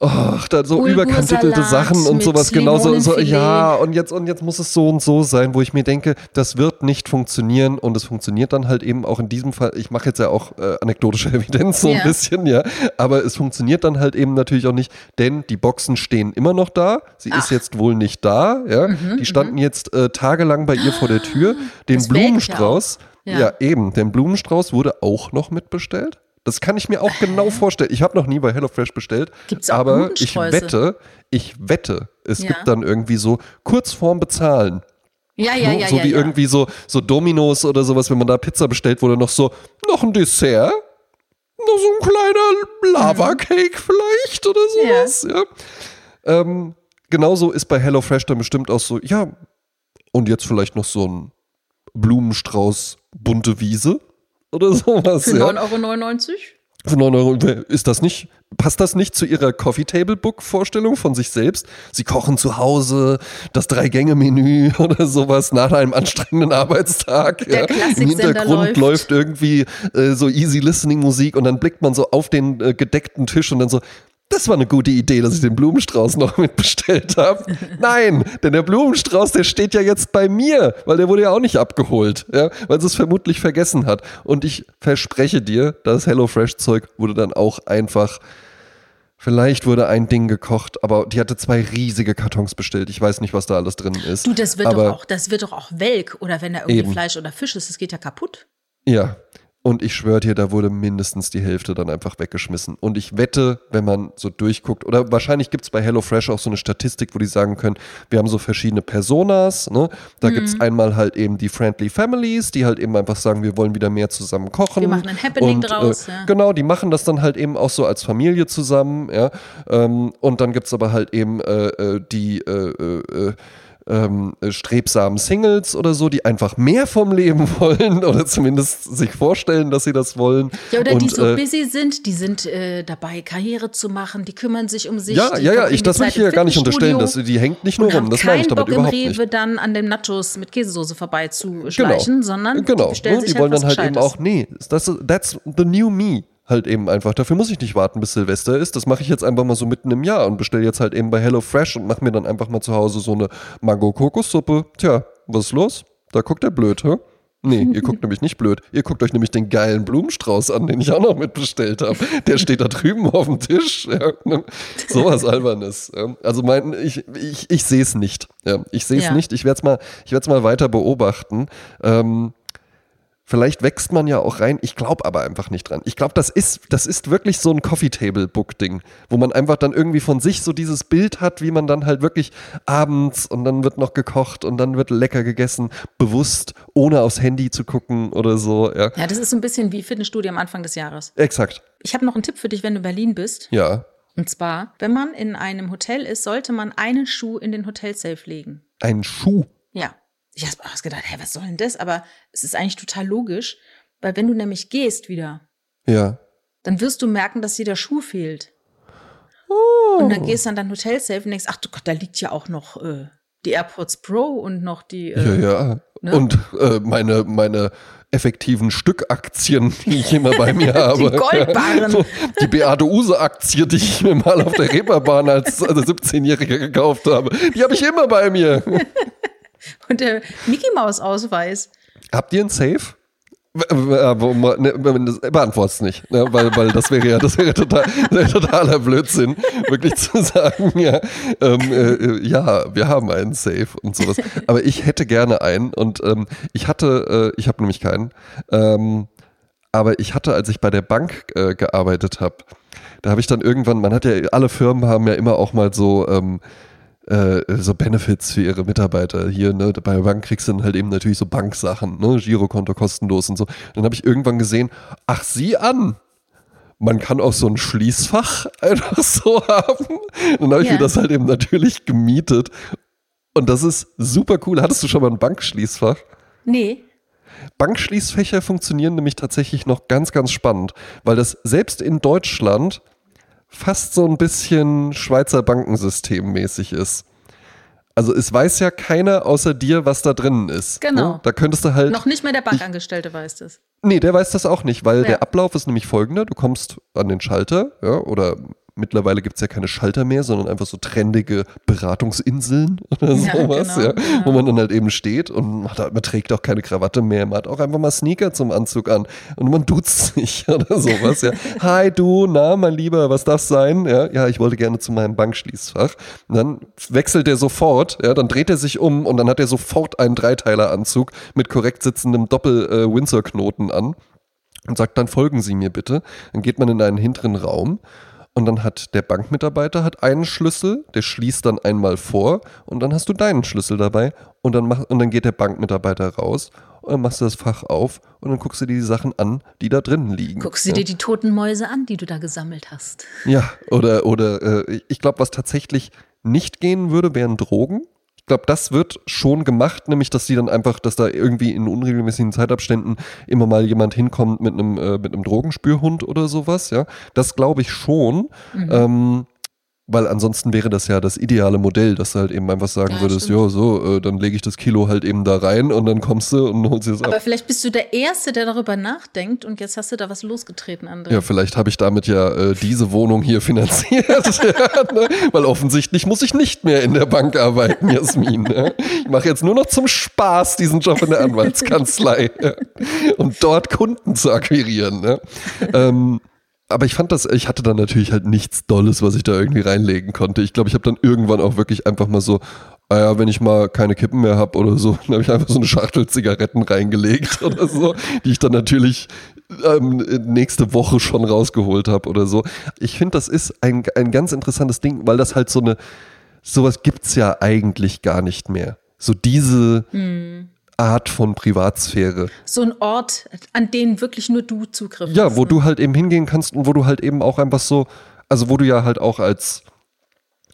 Ach, dann so überkantelte Sachen und sowas genauso. So, Limonenfilet. ja, und jetzt, und jetzt muss es so und so sein, wo ich mir denke, das wird nicht funktionieren und es funktioniert dann halt eben auch in diesem Fall. Ich mache jetzt ja auch äh, anekdotische [laughs] Evidenz so ein Ja. bisschen, ja. Aber es funktioniert dann halt eben natürlich auch nicht, denn die Boxen stehen immer noch da. Sie ist Ach. jetzt wohl nicht da, ja. Mhm, die standen jetzt äh, tagelang bei ihr vor der Tür. Den Das Blumenstrauß, ja. Ja. eben, den Blumenstrauß wurde auch noch mitbestellt. Das kann ich mir auch genau vorstellen. Ich habe noch nie bei HelloFresh bestellt, Gibt's auch aber ich wette, ich wette, es Ja. gibt dann irgendwie so kurz vorm Bezahlen. Ja, ja, ne? ja, so ja. wie ja. irgendwie so, so Dominos oder sowas, wenn man da Pizza bestellt, wurde noch so, noch ein Dessert? Noch so ein kleiner Lava-Cake vielleicht oder sowas, ja. Ähm, genauso ist bei HelloFresh dann bestimmt auch so, ja, und jetzt vielleicht noch so ein Blumenstrauß bunte Wiese oder [laughs] sowas, Für ja. 9,99 Euro? Für 9 Euro, ist das nicht, passt das nicht zu ihrer Coffee Table Book Vorstellung von sich selbst? Sie kochen zu Hause, das Drei-Gänge-Menü [laughs] oder sowas nach einem anstrengenden Arbeitstag. Der ja. Im Hintergrund läuft. läuft irgendwie äh, so easy listening Musik und dann blickt man so auf den äh, gedeckten Tisch und dann so, das war eine gute Idee, dass ich den Blumenstrauß noch [laughs] mitbestellt habe. Nein, denn der Blumenstrauß, der steht ja jetzt bei mir, weil der wurde ja auch nicht abgeholt, ja, weil sie es vermutlich vergessen hat. Und ich verspreche dir, das HelloFresh-Zeug wurde dann auch einfach. Vielleicht wurde ein Ding gekocht, aber die hatte zwei riesige Kartons bestellt. Ich weiß nicht, was da alles drin ist. Du, das wird aber, doch auch, das wird doch auch welk. Oder wenn da irgendwie Eben. Fleisch oder Fisch ist, das geht ja kaputt. Ja. Und ich schwöre dir, da wurde mindestens die Hälfte dann einfach weggeschmissen. Und ich wette, wenn man so durchguckt, oder wahrscheinlich gibt es bei HelloFresh auch so eine Statistik, wo die sagen können, wir haben so verschiedene Personas. Ne? Da gibt Mhm. es einmal halt eben die Friendly Families, die halt eben einfach sagen, wir wollen wieder mehr zusammen kochen. Wir machen ein Happening und, draus, Äh, ja. Genau, die machen das dann halt eben auch so als Familie zusammen. Ja? Ähm, und dann gibt es aber halt eben äh, äh, die äh, äh, äh, ähm, äh, strebsamen Singles oder so, die einfach mehr vom Leben [laughs] wollen oder zumindest sich vorstellen, dass sie das wollen. Ja, oder die Und, so äh, busy sind, die sind äh, dabei, Karriere zu machen, die kümmern sich um sich. Ja, die ja, ja, ich, das die will ich hier im gar nicht unterstellen. Das, Fitnessstudio die hängt nicht nur rum, das meine ich damit Bock im überhaupt Rewe nicht. dann an dem Nachos mit Käsesoße vorbeizuschleichen, sondern genau. die ne, sich die wollen halt dann was halt eben auch, nee, das, that's the new me. Halt eben einfach. Dafür muss ich nicht warten, bis Silvester ist. Das mache ich jetzt einfach mal so mitten im Jahr und bestelle jetzt halt eben bei HelloFresh und mache mir dann einfach mal zu Hause so eine Mango-Kokossuppe. Tja, was ist los? Da guckt er blöd, hä? Nee, ihr guckt [laughs] nämlich nicht blöd. Ihr guckt euch nämlich den geilen Blumenstrauß an, den ich auch noch mitbestellt habe. Der steht da drüben auf dem Tisch. Ja, ne? [laughs] Sowas Albernes. Also mein, ich, ich, ich sehe es nicht. Ja. Ich sehe es Ja. nicht. Ich werde es mal, ich mal weiter beobachten. Ähm, Vielleicht wächst man ja auch rein. Ich glaube aber einfach nicht dran. Ich glaube, das ist, das ist wirklich so ein Coffee-Table-Book-Ding, wo man einfach dann irgendwie von sich so dieses Bild hat, wie man dann halt wirklich abends und dann wird noch gekocht und dann wird lecker gegessen, bewusst, ohne aufs Handy zu gucken oder so. Ja, Ja, das ist so ein bisschen wie Fitnessstudio am Anfang des Jahres. exakt. Ich habe noch einen Tipp für dich, wenn du in Berlin bist. Ja. Und zwar, wenn man in einem Hotel ist, sollte man einen Schuh in den Hotelsafe legen. Ein Schuh. Ja. Ich habe erst gedacht, hä, was soll denn das? Aber es ist eigentlich total logisch, weil wenn du nämlich gehst wieder, Ja. dann wirst du merken, dass dir der Schuh fehlt. Oh. Und dann gehst du an dein Hotelsafe und denkst, ach du Gott, da liegt ja auch noch äh, die AirPods Pro und noch die. Ja, Äh, ja. ne? Und äh, meine, meine effektiven Stückaktien, die ich immer bei mir [laughs] habe. Goldbarren. [laughs] Die Beate Use-Aktie, die ich mir mal auf der Reeperbahn als also 17-Jähriger gekauft habe, die habe ich immer bei mir. [laughs] Und der Mickey Maus Ausweis. Habt ihr einen Safe? Man- ne, Beantwortet es nicht, ne, weil, weil das wäre ja das wäre total, totaler Blödsinn, wirklich zu [laughs] sagen, ja, ähm, äh, ja, wir haben einen Safe und sowas. Aber ich hätte gerne einen und ähm, ich hatte, äh, ich habe nämlich keinen, ähm, aber ich hatte, als ich bei der Bank äh, gearbeitet habe, da habe ich dann irgendwann, man hat ja, alle Firmen haben ja immer auch mal so, ähm, äh, so Benefits für ihre Mitarbeiter. Hier, ne, bei der Bank kriegst du dann halt eben natürlich so Banksachen, ne, Girokonto kostenlos und so. Dann habe ich irgendwann gesehen, ach, sieh an, man kann auch so ein Schließfach [laughs] einfach so haben. Dann habe ich Ja. mir das halt eben natürlich gemietet. Und das ist super cool. Hattest du schon mal ein Bankschließfach? Nee. Bankschließfächer funktionieren nämlich tatsächlich noch ganz, ganz spannend, weil das selbst in Deutschland fast so ein bisschen Schweizer Bankensystem mäßig ist. Also es weiß ja keiner außer dir, was da drinnen ist. Genau. Ne? Da könntest du halt. Noch nicht mal der Bankangestellte weiß das. Nee, der weiß das auch nicht, weil Ja. der Ablauf ist nämlich folgender. Du kommst an den Schalter, ja, oder mittlerweile gibt es ja keine Schalter mehr, sondern einfach so trendige Beratungsinseln [laughs] oder Ja, sowas, genau, ja, ja. wo man dann halt eben steht und man, hat, man trägt auch keine Krawatte mehr, man hat auch einfach mal Sneaker zum Anzug an und man duzt [laughs] sich oder sowas, ja. [laughs] Hi du, na, mein Lieber, was darf sein? Ja, ja, ich wollte gerne zu meinem Bankschließfach. Und dann wechselt er sofort, ja, dann dreht er sich um und dann hat er sofort einen Dreiteileranzug mit korrekt sitzendem Doppel-Windsor-Knoten an und sagt, dann folgen Sie mir bitte. Dann geht man in einen hinteren Raum und dann hat der Bankmitarbeiter hat einen Schlüssel, der schließt dann einmal vor und dann hast du deinen Schlüssel dabei und dann, mach, und dann geht der Bankmitarbeiter raus und dann machst du das Fach auf und dann guckst du dir die Sachen an, die da drinnen liegen. Guckst du ja. dir die toten Mäuse an, die du da gesammelt hast. Ja, oder, oder äh, ich glaube, was tatsächlich nicht gehen würde, wären Drogen. Ich glaube, das wird schon gemacht, nämlich dass die dann einfach, dass da irgendwie in unregelmäßigen Zeitabständen immer mal jemand hinkommt mit einem äh, mit einem Drogenspürhund oder sowas, ja. Das glaube ich schon. Mhm. Ähm, weil ansonsten wäre das ja das ideale Modell, dass du halt eben einfach sagen Ja, würdest, ja, so, äh, dann lege ich das Kilo halt eben da rein und dann kommst du und holst das ab. Aber vielleicht bist du der Erste, der darüber nachdenkt und jetzt hast du da was losgetreten, André. Ja, vielleicht habe ich damit ja äh, diese Wohnung hier [laughs] finanziert. ja, [laughs] ne? Weil offensichtlich muss ich nicht mehr in der Bank arbeiten, Jasmin. Ne? Ich mache jetzt nur noch zum Spaß diesen Job in der Anwaltskanzlei. [laughs] ja. Um dort Kunden zu akquirieren. Ne? Ähm, aber ich fand das, ich hatte dann natürlich halt nichts Dolles, was ich da irgendwie reinlegen konnte. Ich glaube, ich habe dann irgendwann auch wirklich einfach mal so, ah ja, wenn ich mal keine Kippen mehr habe oder so, [laughs] dann habe ich einfach so eine Schachtel Zigaretten reingelegt [laughs] oder so, die ich dann natürlich ähm, nächste Woche schon rausgeholt habe oder so. Ich finde, das ist ein, ein ganz interessantes Ding, weil das halt so eine, sowas gibt's ja eigentlich gar nicht mehr. So diese Art von Privatsphäre. So ein Ort, an den wirklich nur du Zugriff Ja, hast. wo ne? du halt eben hingehen kannst und wo du halt eben auch einfach so, also wo du ja halt auch als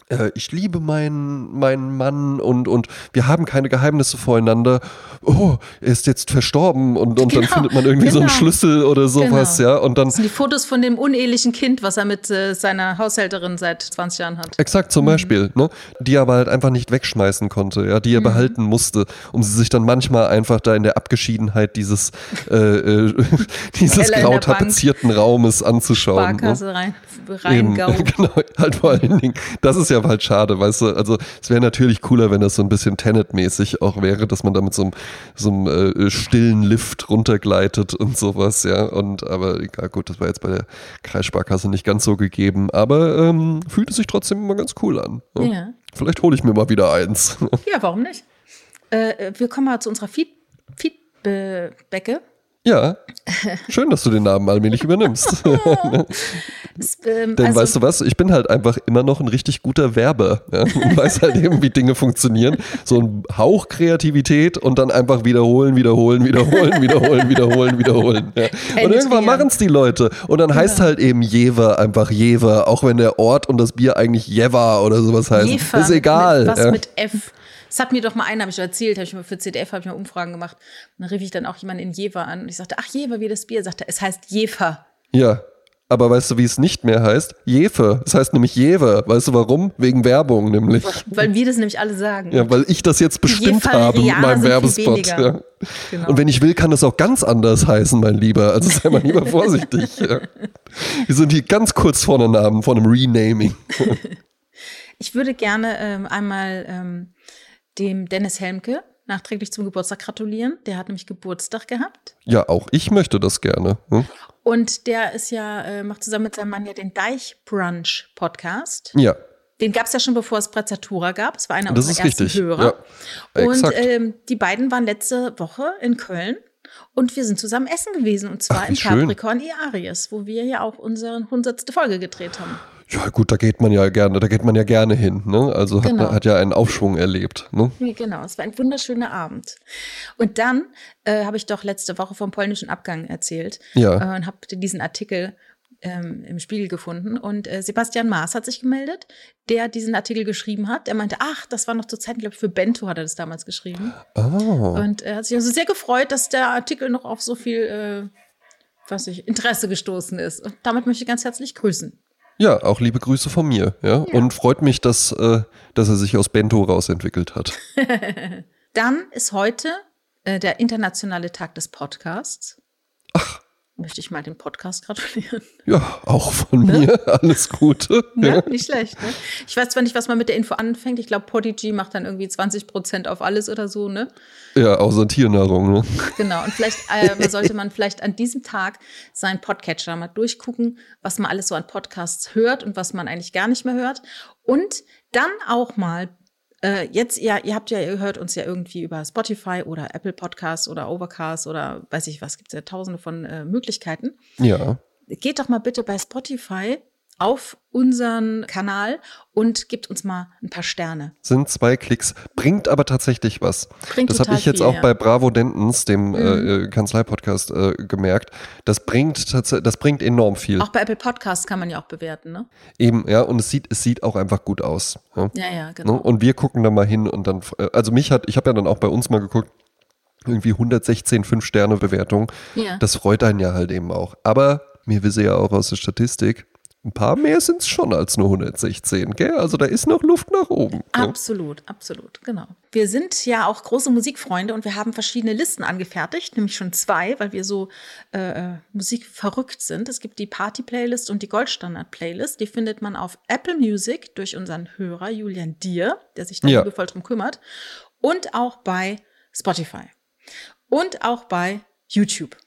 äh, ich liebe meinen, meinen Mann und, und wir haben keine Geheimnisse voreinander. Oh, er ist jetzt verstorben und, und dann Genau, findet man irgendwie so einen genau. Schlüssel oder sowas, Genau. ja. Und dann Das sind die Fotos von dem unehelichen Kind, was er mit äh, seiner Haushälterin seit 20 Jahren hat. Exakt, Mhm. zum Beispiel, ne? Die er aber halt einfach nicht wegschmeißen konnte, ja, die Mhm. er behalten musste, um sie sich dann manchmal einfach da in der Abgeschiedenheit dieses, äh, äh, [laughs] dieses grau tapezierten Raumes anzuschauen. Ne? Sparkasse rein, Eben, reingau. [laughs] genau, halt vor allen Dingen. Das ist ja halt schade, weißt du. Also es wäre natürlich cooler, wenn das so ein bisschen Tenet-mäßig auch wäre, dass man da mit so einem, so einem äh, stillen Lift runtergleitet und sowas, ja. Und aber ja, gut, das war jetzt bei der Kreissparkasse nicht ganz so gegeben, aber ähm, fühlte sich trotzdem immer ganz cool an. ne? Ja. Vielleicht hole ich mir mal wieder eins. Ja, warum nicht? Äh, wir kommen mal zu unserer Feed Feedbacke. Ja, schön, dass du den Namen allmählich übernimmst. [laughs] [laughs] Es, ähm, Denn also, weißt du was, ich bin halt einfach immer noch ein richtig guter Werber. Ja? Und [laughs] weiß halt eben, wie Dinge funktionieren. So ein Hauch Kreativität und dann einfach wiederholen, wiederholen, wiederholen, wiederholen, wiederholen, wiederholen. Ja. Und irgendwann machen es die Leute. Und dann heißt halt eben Jever einfach Jever, auch wenn der Ort und das Bier eigentlich Jever oder sowas heißen. Jefer Ist egal. Mit, was ja. mit F. Das hat mir doch mal einer, habe ich erzählt, habe ich mal für CDF habe ich mal Umfragen gemacht. Und dann rief ich dann auch jemanden in Jever an und ich sagte, ach Jever, wie das Bier. Er sagte, es heißt Jefer. ja. Aber weißt du, wie es nicht mehr heißt? Jefe. Es heißt nämlich Jever. Weißt du warum? Wegen Werbung nämlich. Weil wir das nämlich alle sagen. Ja, weil ich das jetzt bestimmt habe mit meinem Werbespot. Ja. Genau. Und wenn ich will, kann das auch ganz anders heißen, mein Lieber. Also sei mal lieber vorsichtig. Ja. Wir sind hier ganz kurz vor einem Namen, vor einem Renaming. [laughs] Ich würde gerne ähm, einmal ähm, dem Dennis Helmke nachträglich zum Geburtstag gratulieren. Der hat nämlich Geburtstag gehabt. Ja, auch ich möchte das gerne. Hm? Und der ist ja, äh, macht zusammen mit seinem Mann ja den Deich Brunch Podcast. Ja, Den gab es ja schon, bevor es Prezzatura gab. Es war einer das unserer ist ersten richtig. Hörer. Ja, Und ähm, die beiden waren letzte Woche in Köln und wir sind zusammen essen gewesen. Und zwar Ach, im. Capricorn Aries, wo wir ja auch unsere hundertste Folge gedreht haben. Ja, gut, da geht man ja gerne, da geht man ja gerne hin. Ne? Also hat, Genau. hat ja einen Aufschwung erlebt. Ne? Ja, Genau, es war ein wunderschöner Abend. Und dann äh, habe ich doch letzte Woche vom polnischen Abgang erzählt Ja. äh, und habe diesen Artikel ähm, im Spiegel gefunden. Und äh, Sebastian Maas hat sich gemeldet, der diesen Artikel geschrieben hat. Er meinte, ach, das war noch zur Zeit, glaube ich, für Bento hat er das damals geschrieben. Oh. Und er hat sich also sehr gefreut, dass der Artikel noch auf so viel äh, was ich, Interesse gestoßen ist. Und damit möchte ich ganz herzlich grüßen. Ja, auch liebe Grüße von mir. Ja? Und freut mich, dass, äh, dass er sich aus Bento rausentwickelt hat. [laughs] Dann ist heute äh, der internationale Tag des Podcasts. Ach. Möchte ich mal dem Podcast gratulieren. [laughs] Ja, auch von mir. [laughs] Alles Gute. [laughs] Ne? Ja. Nicht schlecht, ne? Ich weiß zwar nicht, was man mit der Info anfängt. Ich glaube, Podigy macht dann irgendwie 20 Prozent auf alles oder so, ne? ja, außer Tiernahrung. Ne? Genau. Und vielleicht äh, sollte man vielleicht an diesem Tag seinen Podcatcher mal durchgucken, was man alles so an Podcasts hört und was man eigentlich gar nicht mehr hört. Und dann auch mal äh, jetzt, ja, ihr habt ja, ihr hört uns ja irgendwie über Spotify oder Apple Podcasts oder Overcast oder weiß ich was, gibt es ja tausende von äh, Möglichkeiten. Ja. Geht doch mal bitte bei Spotify auf unseren Kanal und gebt uns mal ein paar Sterne. Sind zwei Klicks, bringt aber tatsächlich was. Bringt das habe ich jetzt viel, auch ja. bei Bravo Dentons, dem Mhm. äh, Kanzlei-Podcast, äh, gemerkt. Das bringt tatsächlich, das bringt enorm viel. Auch bei Apple Podcasts kann man ja auch bewerten, ne? Eben, ja, und es sieht, es sieht auch einfach gut aus. Ja. Ja, ja, Ne? genau. Und wir gucken da mal hin und dann, äh, also mich hat, ich habe ja dann auch bei uns mal geguckt, irgendwie 116 5-Sterne-Bewertungen. Ja. Das freut einen ja halt eben auch. Aber mir wisse ja auch aus der Statistik, ein paar mehr sind es schon als nur 116, gell? Also da ist noch Luft nach oben. ne? Absolut, absolut, genau. Wir sind ja auch große Musikfreunde und wir haben verschiedene Listen angefertigt, nämlich schon zwei, weil wir so äh, äh, musikverrückt sind. Es gibt die Party-Playlist und die Goldstandard-Playlist. Die findet man auf Apple Music durch unseren Hörer Julian Dier, der sich da Ja. liebevoll drum kümmert. Und auch bei Spotify. Und auch bei YouTube.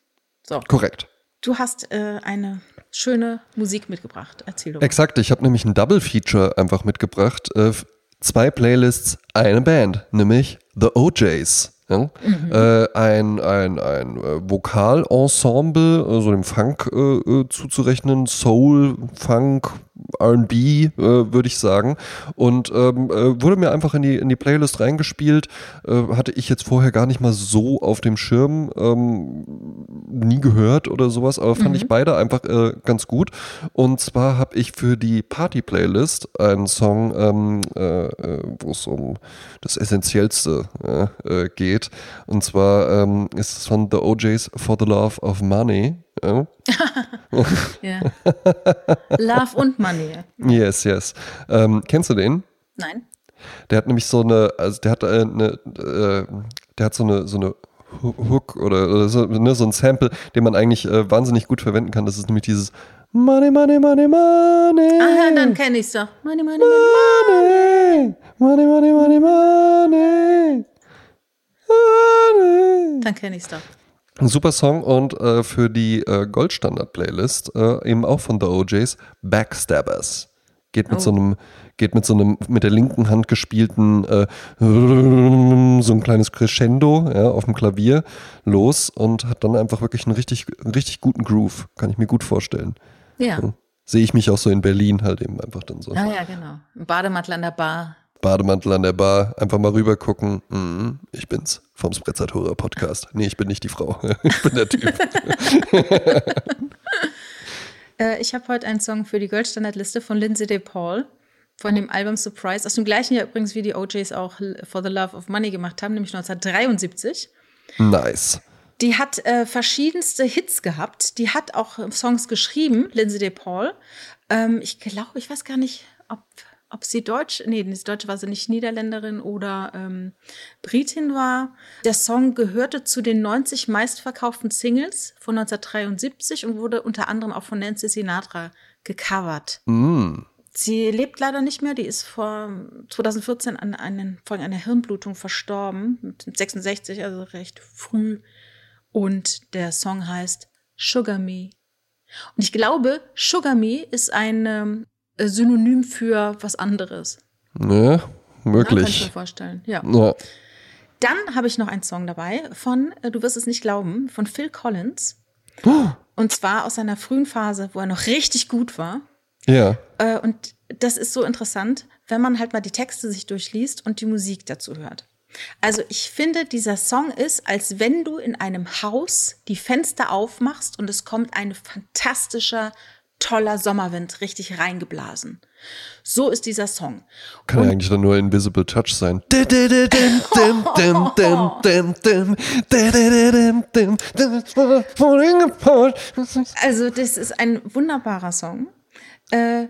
So, Korrekt. Du hast äh, eine schöne Musik mitgebracht. Erzähl doch. Exakt, ich habe nämlich ein Double-Feature einfach mitgebracht. Äh, zwei Playlists, eine Band, nämlich The OJs. Ja? Äh, ein ein, ein äh, Vokalensemble, also dem Funk äh, äh, zuzurechnen, Soul, Funk, RB, äh, würde ich sagen. Und ähm, äh, wurde mir einfach in die, in die Playlist reingespielt. Äh, hatte ich jetzt vorher gar nicht mal so auf dem Schirm, ähm, nie gehört oder sowas, aber fand ich beide einfach äh, ganz gut. Und zwar habe ich für die Party-Playlist einen Song, ähm, äh, äh, wo es um das Essentiellste äh, äh, geht. Und zwar ähm, ist es von The OJs For the Love of Money. [laughs] Ja? Love und Money. Yes, yes. Ähm, kennst du den? Nein? Der hat nämlich so eine, also der hat äh, eine, äh, der hat so eine, so eine Ho- Hook oder, oder so, ne, so ein Sample, den man eigentlich äh, wahnsinnig gut verwenden kann. Das ist nämlich dieses Money, Money, Money, Money. Ah, dann kenne ich's doch. Money, money, money. Money, Money, Money, Money, Money. Money. Dann kenne ich's doch. Ein super Song und äh, für die äh, Goldstandard-Playlist äh, eben auch von The OJs Backstabbers. Geht mit Oh. so einem, geht mit so einem mit der linken Hand gespielten äh, so ein kleines Crescendo ja, auf dem Klavier los und hat dann einfach wirklich einen richtig, einen richtig guten Groove. Kann ich mir gut vorstellen. Ja. Sehe ich mich auch so in Berlin halt eben einfach dann so. Ah ja, genau. Im Bademantel an der Bar. Bademantel an der Bar, einfach mal rüber gucken. Mhm, ich bin's vom Sprezzatura Podcast. Nee, ich bin nicht die Frau. [laughs] ich bin der Typ. [laughs] Äh, ich habe heute einen Song für die Goldstandardliste von Lindsay J. Paul von dem Album Surprise. Aus dem gleichen Jahr übrigens, wie die OJs auch For the Love of Money gemacht haben, nämlich 1973. nice. Die hat äh, verschiedenste Hits gehabt. Die hat auch Songs geschrieben, Lindsay J. Paul. Ähm, ich glaube, ich weiß gar nicht, ob, ob sie Deutsch, nee, das Deutsche war sie nicht Niederländerin oder ähm, Britin war. Der Song gehörte zu den 90 meistverkauften Singles von 1973 und wurde unter anderem auch von Nancy Sinatra gecovert. Mm. Sie lebt leider nicht mehr. Die ist vor 2014 an einen, von einer Hirnblutung verstorben, mit 66, also recht früh. Und der Song heißt Sugar Me. Und ich glaube, Sugar Me ist ein ähm, Synonym für was anderes. Ne, Ja, kann ich mir möglich. vorstellen. Ja. Ja. Dann habe ich noch einen Song dabei von, äh, du wirst es nicht glauben, von Phil Collins. [gasps] Und zwar aus seiner frühen Phase, wo er noch richtig gut war. Ja. Äh, und das ist so interessant, wenn man halt mal die Texte sich durchliest und die Musik dazu hört. Also ich finde, dieser Song ist, als wenn du in einem Haus die Fenster aufmachst und es kommt ein fantastischer, toller Sommerwind richtig reingeblasen. So ist dieser Song. Kann ja eigentlich dann nur Invisible Touch sein. Also das ist ein wunderbarer Song. Äh,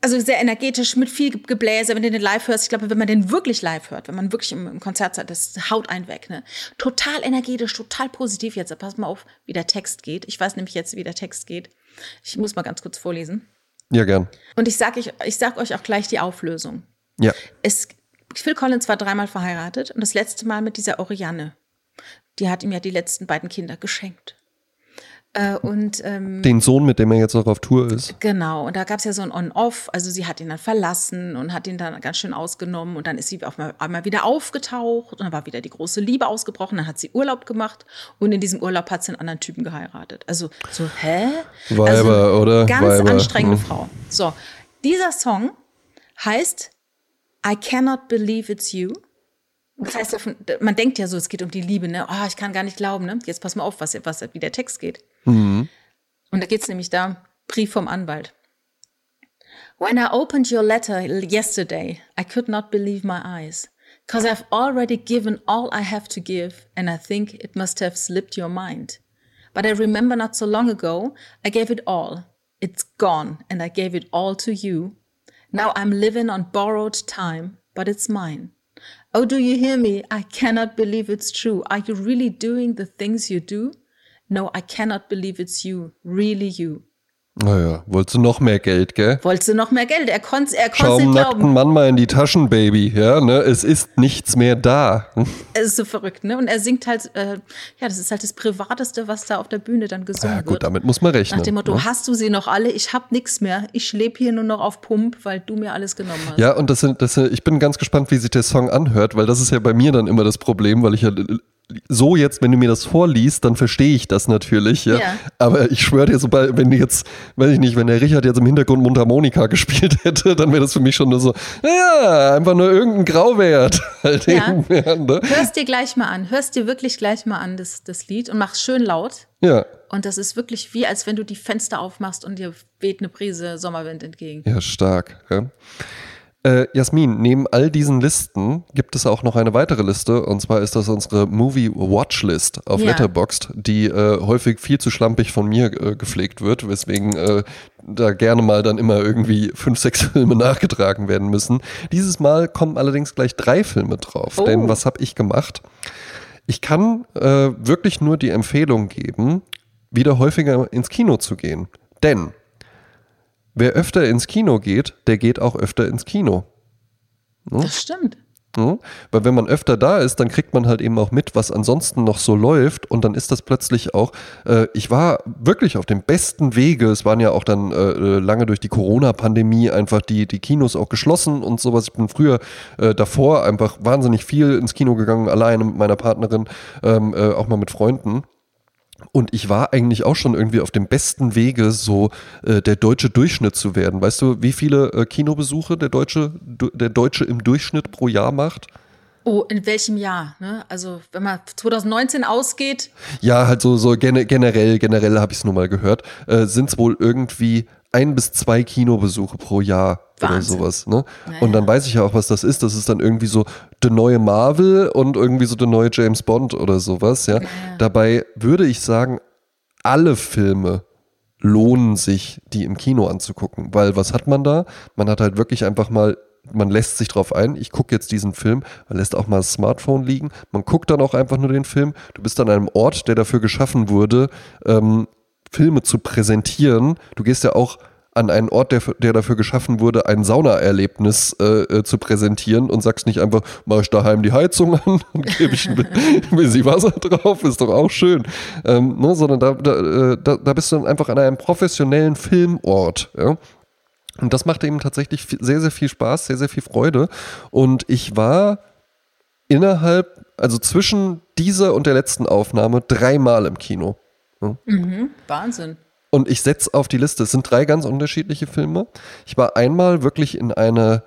also sehr energetisch, mit viel Gebläse, wenn du den live hörst. Ich glaube, wenn man den wirklich live hört, wenn man wirklich im, Konzert seid, das haut einen weg. Ne? Total energetisch, total positiv jetzt. Pass mal auf, wie der Text geht. Ich weiß nämlich jetzt, wie der Text geht. Ich muss mal ganz kurz vorlesen. Ja, gern. Und ich sage ich, ich sag euch auch gleich die Auflösung. Ja. Es, Phil Collins war dreimal verheiratet und das letzte Mal mit dieser Oriane. Die hat ihm ja die letzten beiden Kinder geschenkt. Äh, und ähm, Den Sohn, mit dem er jetzt auch auf Tour ist. Genau, und da gab es ja so ein On-Off, also sie hat ihn dann verlassen und hat ihn dann ganz schön ausgenommen und dann ist sie auf einmal wieder aufgetaucht und dann war wieder die große Liebe ausgebrochen, dann hat sie Urlaub gemacht und in diesem Urlaub hat sie einen anderen Typen geheiratet. Also so, hä? Weiber, also, oder? Ganz Weiber. anstrengende Hm. Frau. So, dieser Song heißt I Cannot Believe It's You. Das heißt, man denkt ja so, es geht um die Liebe, ne? Oh, ich kann gar nicht glauben, ne? Jetzt pass mal auf, was, was, wie der Text geht. Mhm. Und da geht's nämlich da, Brief vom Anwalt. When I opened your letter yesterday, I could not believe my eyes. Cause I've already given all I have to give, and I think it must have slipped your mind. But I remember not so long ago, I gave it all. It's gone, and I gave it all to you. Now I'm living on borrowed time, but it's mine. Oh, do you hear me? I cannot believe it's true. Are you really doing the things you do? No, I cannot believe it's you. Really you. Naja, wolltest du noch mehr Geld, gell? Wolltest du noch mehr Geld? Er konnte er Schau konnt's nicht nackten glauben. Mann mal in die Taschen, Baby. Ja, ne? Es ist nichts mehr da. [laughs] Es ist so verrückt, ne? Und er singt halt, äh, ja, das ist halt das Privateste, was da auf der Bühne dann gesungen Ja, gut, wird. damit muss man rechnen. Nach dem Motto, ne? hast du sie noch alle? Ich hab nix mehr. Ich lebe hier nur noch auf Pump, weil du mir alles genommen hast. Ja, und das sind, das sind, ich bin ganz gespannt, wie sich der Song anhört, weil das ist ja bei mir dann immer das Problem, weil ich ja so jetzt, wenn du mir das vorliest, dann verstehe ich das natürlich, ja. Ja. Aber ich schwöre dir, sobald, wenn jetzt, weiß ich nicht, wenn der Richard jetzt im Hintergrund Mundharmonika gespielt hätte, dann wäre das für mich schon nur so, ja, einfach nur irgendein Grauwert. [laughs] Halt Ja. irgendwer, ne? Hörst dir gleich mal an. Hörst dir wirklich gleich mal an, das, das Lied, und mach's schön laut. ja. Und das ist wirklich wie, als wenn du die Fenster aufmachst und dir weht eine Prise Sommerwind entgegen. Ja, stark. Ja. Äh, Jasmin, neben all diesen Listen gibt es auch noch eine weitere Liste und zwar ist das unsere Movie Watchlist auf Ja. Letterboxd, die äh, häufig viel zu schlampig von mir äh, gepflegt wird, weswegen äh, da gerne mal dann immer irgendwie fünf, sechs [laughs] Filme nachgetragen werden müssen. Dieses Mal kommen allerdings gleich drei Filme drauf, Oh. denn was habe ich gemacht? Ich kann äh, wirklich nur die Empfehlung geben, wieder häufiger ins Kino zu gehen, denn Wer öfter ins Kino geht, der geht auch öfter ins Kino. Das stimmt. Ja? Weil wenn man öfter da ist, dann kriegt man halt eben auch mit, was ansonsten noch so läuft und dann ist das plötzlich auch, äh, ich war wirklich auf dem besten Wege, es waren ja auch dann äh, lange durch die Corona-Pandemie einfach die, die Kinos auch geschlossen und sowas. Ich bin früher äh, davor einfach wahnsinnig viel ins Kino gegangen, alleine mit meiner Partnerin, ähm, äh, auch mal mit Freunden. Und ich war eigentlich auch schon irgendwie auf dem besten Wege, so äh, der deutsche Durchschnitt zu werden. Weißt du, wie viele äh, Kinobesuche der Deutsche, du, der Deutsche im Durchschnitt pro Jahr macht? Oh, in welchem Jahr? Ne? Also, wenn man 2019 ausgeht, Ja, halt so, so gene, generell, generell habe ich es nur mal gehört, äh, sind es wohl irgendwie ein bis zwei Kinobesuche pro Jahr oder Wahnsinn. sowas. Ne? Naja. Und dann weiß ich ja auch, was das ist. Das ist dann irgendwie so der neue Marvel und irgendwie so der neue James Bond oder sowas. Ja? Dabei würde ich sagen, alle Filme lohnen sich, die im Kino anzugucken. Weil was hat man da? Man hat halt wirklich einfach mal, man lässt sich drauf ein, ich gucke jetzt diesen Film, man lässt auch mal das Smartphone liegen, man guckt dann auch einfach nur den Film. Du bist an einem Ort, der dafür geschaffen wurde, ähm, Filme zu präsentieren. Du gehst ja auch an einen Ort, der, der dafür geschaffen wurde, ein Saunaerlebnis äh, äh, zu präsentieren und sagst nicht einfach, mach ich daheim die Heizung an [laughs] und gebe ich [laughs] ein bisschen Wasser drauf, ist doch auch schön. Ähm, ne, sondern da, da, äh, da, bist du dann einfach an einem professionellen Filmort. Ja? Und das machte ihm tatsächlich sehr, sehr viel Spaß, sehr, sehr viel Freude. Und ich war innerhalb, also zwischen dieser und der letzten Aufnahme dreimal im Kino. Wahnsinn. Und ich setze auf die Liste, es sind drei ganz unterschiedliche Filme. Ich war einmal wirklich in einer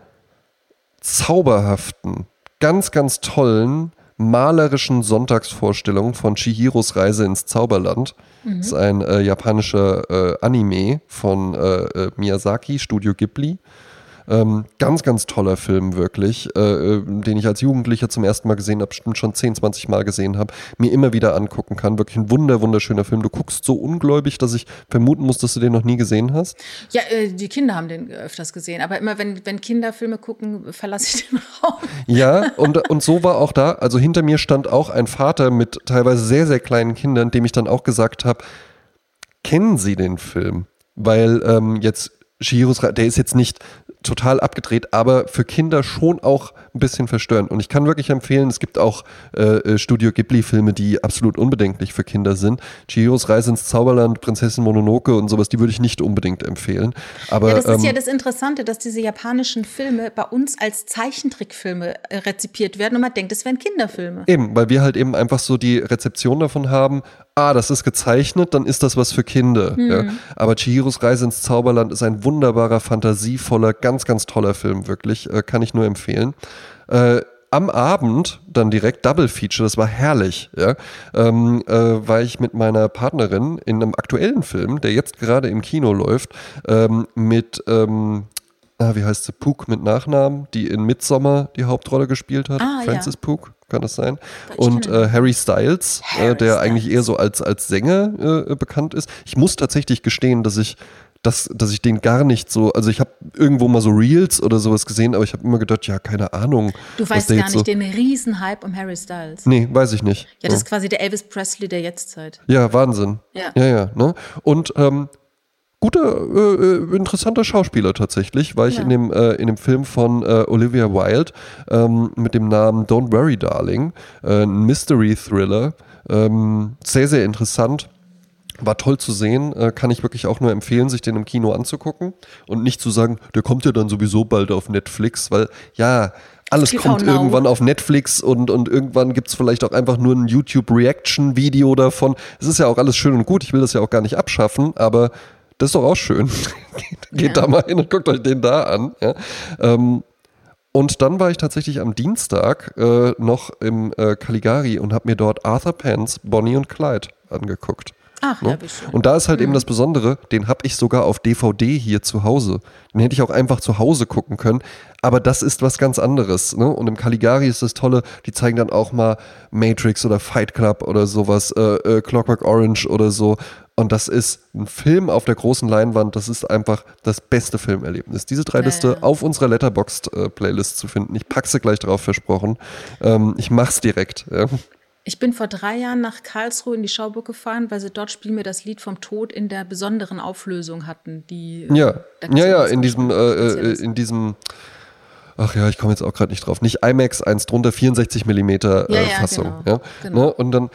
zauberhaften, ganz, ganz tollen, malerischen Sonntagsvorstellung von Chihiros Reise ins Zauberland. Das ist ein äh, japanischer äh, Anime von äh, äh, Miyazaki, Studio Ghibli. Ähm, ganz, ganz toller Film, wirklich, äh, äh, den ich als Jugendlicher zum ersten Mal gesehen habe, bestimmt schon 10, 20 Mal gesehen habe, mir immer wieder angucken kann. Wirklich ein wunder, wunderschöner Film. Du guckst so ungläubig, dass ich vermuten muss, dass du den noch nie gesehen hast. Ja, äh, die Kinder haben den öfters gesehen, aber immer wenn, wenn Kinder Filme gucken, verlasse ich den [laughs] Raum. Ja, und, und so war auch da. Also hinter mir stand auch ein Vater mit teilweise sehr, sehr kleinen Kindern, dem ich dann auch gesagt habe, kennen Sie den Film? Weil ähm, jetzt Shihiros, der ist jetzt nicht total abgedreht, aber für Kinder schon auch ein bisschen verstörend. Und ich kann wirklich empfehlen, es gibt auch äh, äh Studio Ghibli-Filme, die absolut unbedenklich für Kinder sind. Chihiros Reise ins Zauberland, Prinzessin Mononoke und sowas, die würde ich nicht unbedingt empfehlen. Aber, ja, das ist ähm, ja das Interessante, dass diese japanischen Filme bei uns als Zeichentrickfilme äh, rezipiert werden und man denkt, es wären Kinderfilme. Eben, weil wir halt eben einfach so die Rezeption davon haben, ah, das ist gezeichnet, dann ist das was für Kinder. Hm. Ja. Aber Chihiros Reise ins Zauberland ist ein wunderbarer, fantasievoller, ganz, ganz toller Film, wirklich. Äh, kann ich nur empfehlen. Äh, am Abend dann direkt Double Feature, das war herrlich, ja, ähm, äh, war ich mit meiner Partnerin in einem aktuellen Film, der jetzt gerade im Kino läuft, ähm, mit, ähm, ah, wie heißt sie, Pook mit Nachnamen, die in Midsommar die Hauptrolle gespielt hat, Ah, Francis ja. Pook, kann das sein? Und äh, Harry Styles, Harry äh, der eigentlich Styles. eher so als, als Sänger äh, bekannt ist. Ich muss tatsächlich gestehen, dass ich dass, dass ich den gar nicht so, also ich habe irgendwo mal so Reels oder sowas gesehen, aber ich habe immer gedacht, ja, keine Ahnung. Du weißt gar nicht so, den Riesenhype um Harry Styles. Nee, weiß ich nicht. Ja, das ist quasi der Elvis Presley der Jetztzeit. Ja, Wahnsinn. Ja. Ja, ja. Ne? Und ähm, guter, äh, äh, interessanter Schauspieler tatsächlich, war ich Ja. in, dem, äh, in dem Film von äh, Olivia Wilde ähm, mit dem Namen Don't Worry Darling, äh, ein Mystery-Thriller. Ähm, sehr, sehr interessant. War toll zu sehen, äh, kann ich wirklich auch nur empfehlen, sich den im Kino anzugucken und nicht zu sagen, der kommt ja dann sowieso bald auf Netflix, weil ja, alles TV kommt Now. irgendwann auf Netflix und, und irgendwann gibt es vielleicht auch einfach nur ein YouTube-Reaction-Video davon. Es ist ja auch alles schön und gut, ich will das ja auch gar nicht abschaffen, aber das ist doch auch schön. [laughs] geht geht Ja. da mal hin und guckt euch den da an. Ja. Ähm, und dann war ich tatsächlich am Dienstag äh, noch im äh, Caligari und habe mir dort Arthur Pence, Bonnie und Clyde angeguckt. Ach, Ne? Und da ist halt eben das Besondere, den habe ich sogar auf DVD hier zu Hause. Den hätte ich auch einfach zu Hause gucken können. Aber das ist was ganz anderes. Ne? Und im Caligari ist das Tolle, die zeigen dann auch mal Matrix oder Fight Club oder sowas, äh, äh, Clockwork Orange oder so. Und das ist ein Film auf der großen Leinwand. Das ist einfach das beste Filmerlebnis. Diese drei Ja, Liste ja. auf unserer Letterboxd-Playlist zu finden. Ich packe sie gleich drauf, versprochen. Ähm, ich mach's direkt. Ja. Ich bin vor drei Jahren nach Karlsruhe in die Schauburg gefahren, weil sie dort Spiel mir das Lied vom Tod in der besonderen Auflösung hatten. Die, äh, Ja, ja, ja, in diesem, äh, äh, in diesem, ach ja, ich komme jetzt auch gerade nicht drauf, nicht IMAX, eins drunter, 64 Millimeter Ja, äh, ja, Fassung. genau, Ja, genau. Ne? Und dann,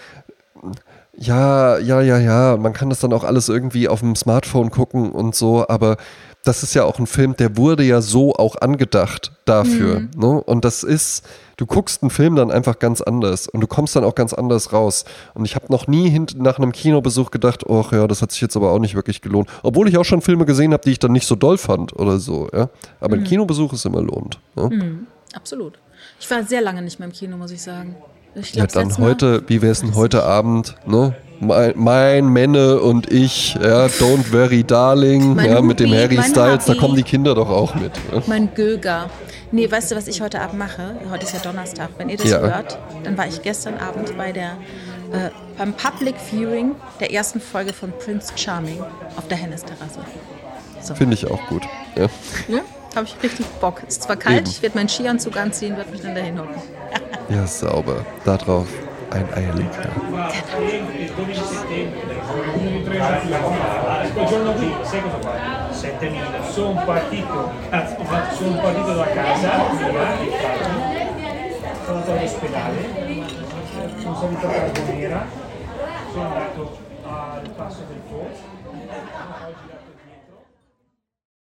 ja, ja, ja, ja, man kann das dann auch alles irgendwie auf dem Smartphone gucken und so, aber das ist ja auch ein Film, der wurde ja so auch angedacht dafür. Mhm. Ne? Und das ist, du guckst einen Film dann einfach ganz anders und du kommst dann auch ganz anders raus. Und ich habe noch nie hint nach einem Kinobesuch gedacht, ach ja, das hat sich jetzt aber auch nicht wirklich gelohnt. Obwohl ich auch schon Filme gesehen habe, die ich dann nicht so doll fand oder so. Ja? Aber Mhm. ein Kinobesuch ist immer lohnt. Ne? Absolut. Ich war sehr lange nicht mehr im Kino, muss ich sagen. Ich Ja, glaub, dann letztes Mal- heute, wie wäre es denn heute Abend? Ne? Mein, mein Menne und ich, ja, Don't Worry Darling, Mein ja, mit dem Hubi, Harry Styles, da Hubby. kommen die Kinder doch auch mit. Ja? Mein Göger. Nee, weißt du, was ich heute Abend mache? Heute ist ja Donnerstag. Wenn ihr das Ja. hört, dann war ich gestern Abend bei der, äh, beim Public Viewing der ersten Folge von Prince Charming auf der Hennes-Terrasse. So. Finde ich auch gut. Ja. Ja, habe ich richtig Bock. Ist zwar kalt, Eben. ich werde meinen Skianzug anziehen, werde mich dann dahin hocken. ja, sauber. Darauf ein Eierlikör. 7000. Sono andato al passo del Po,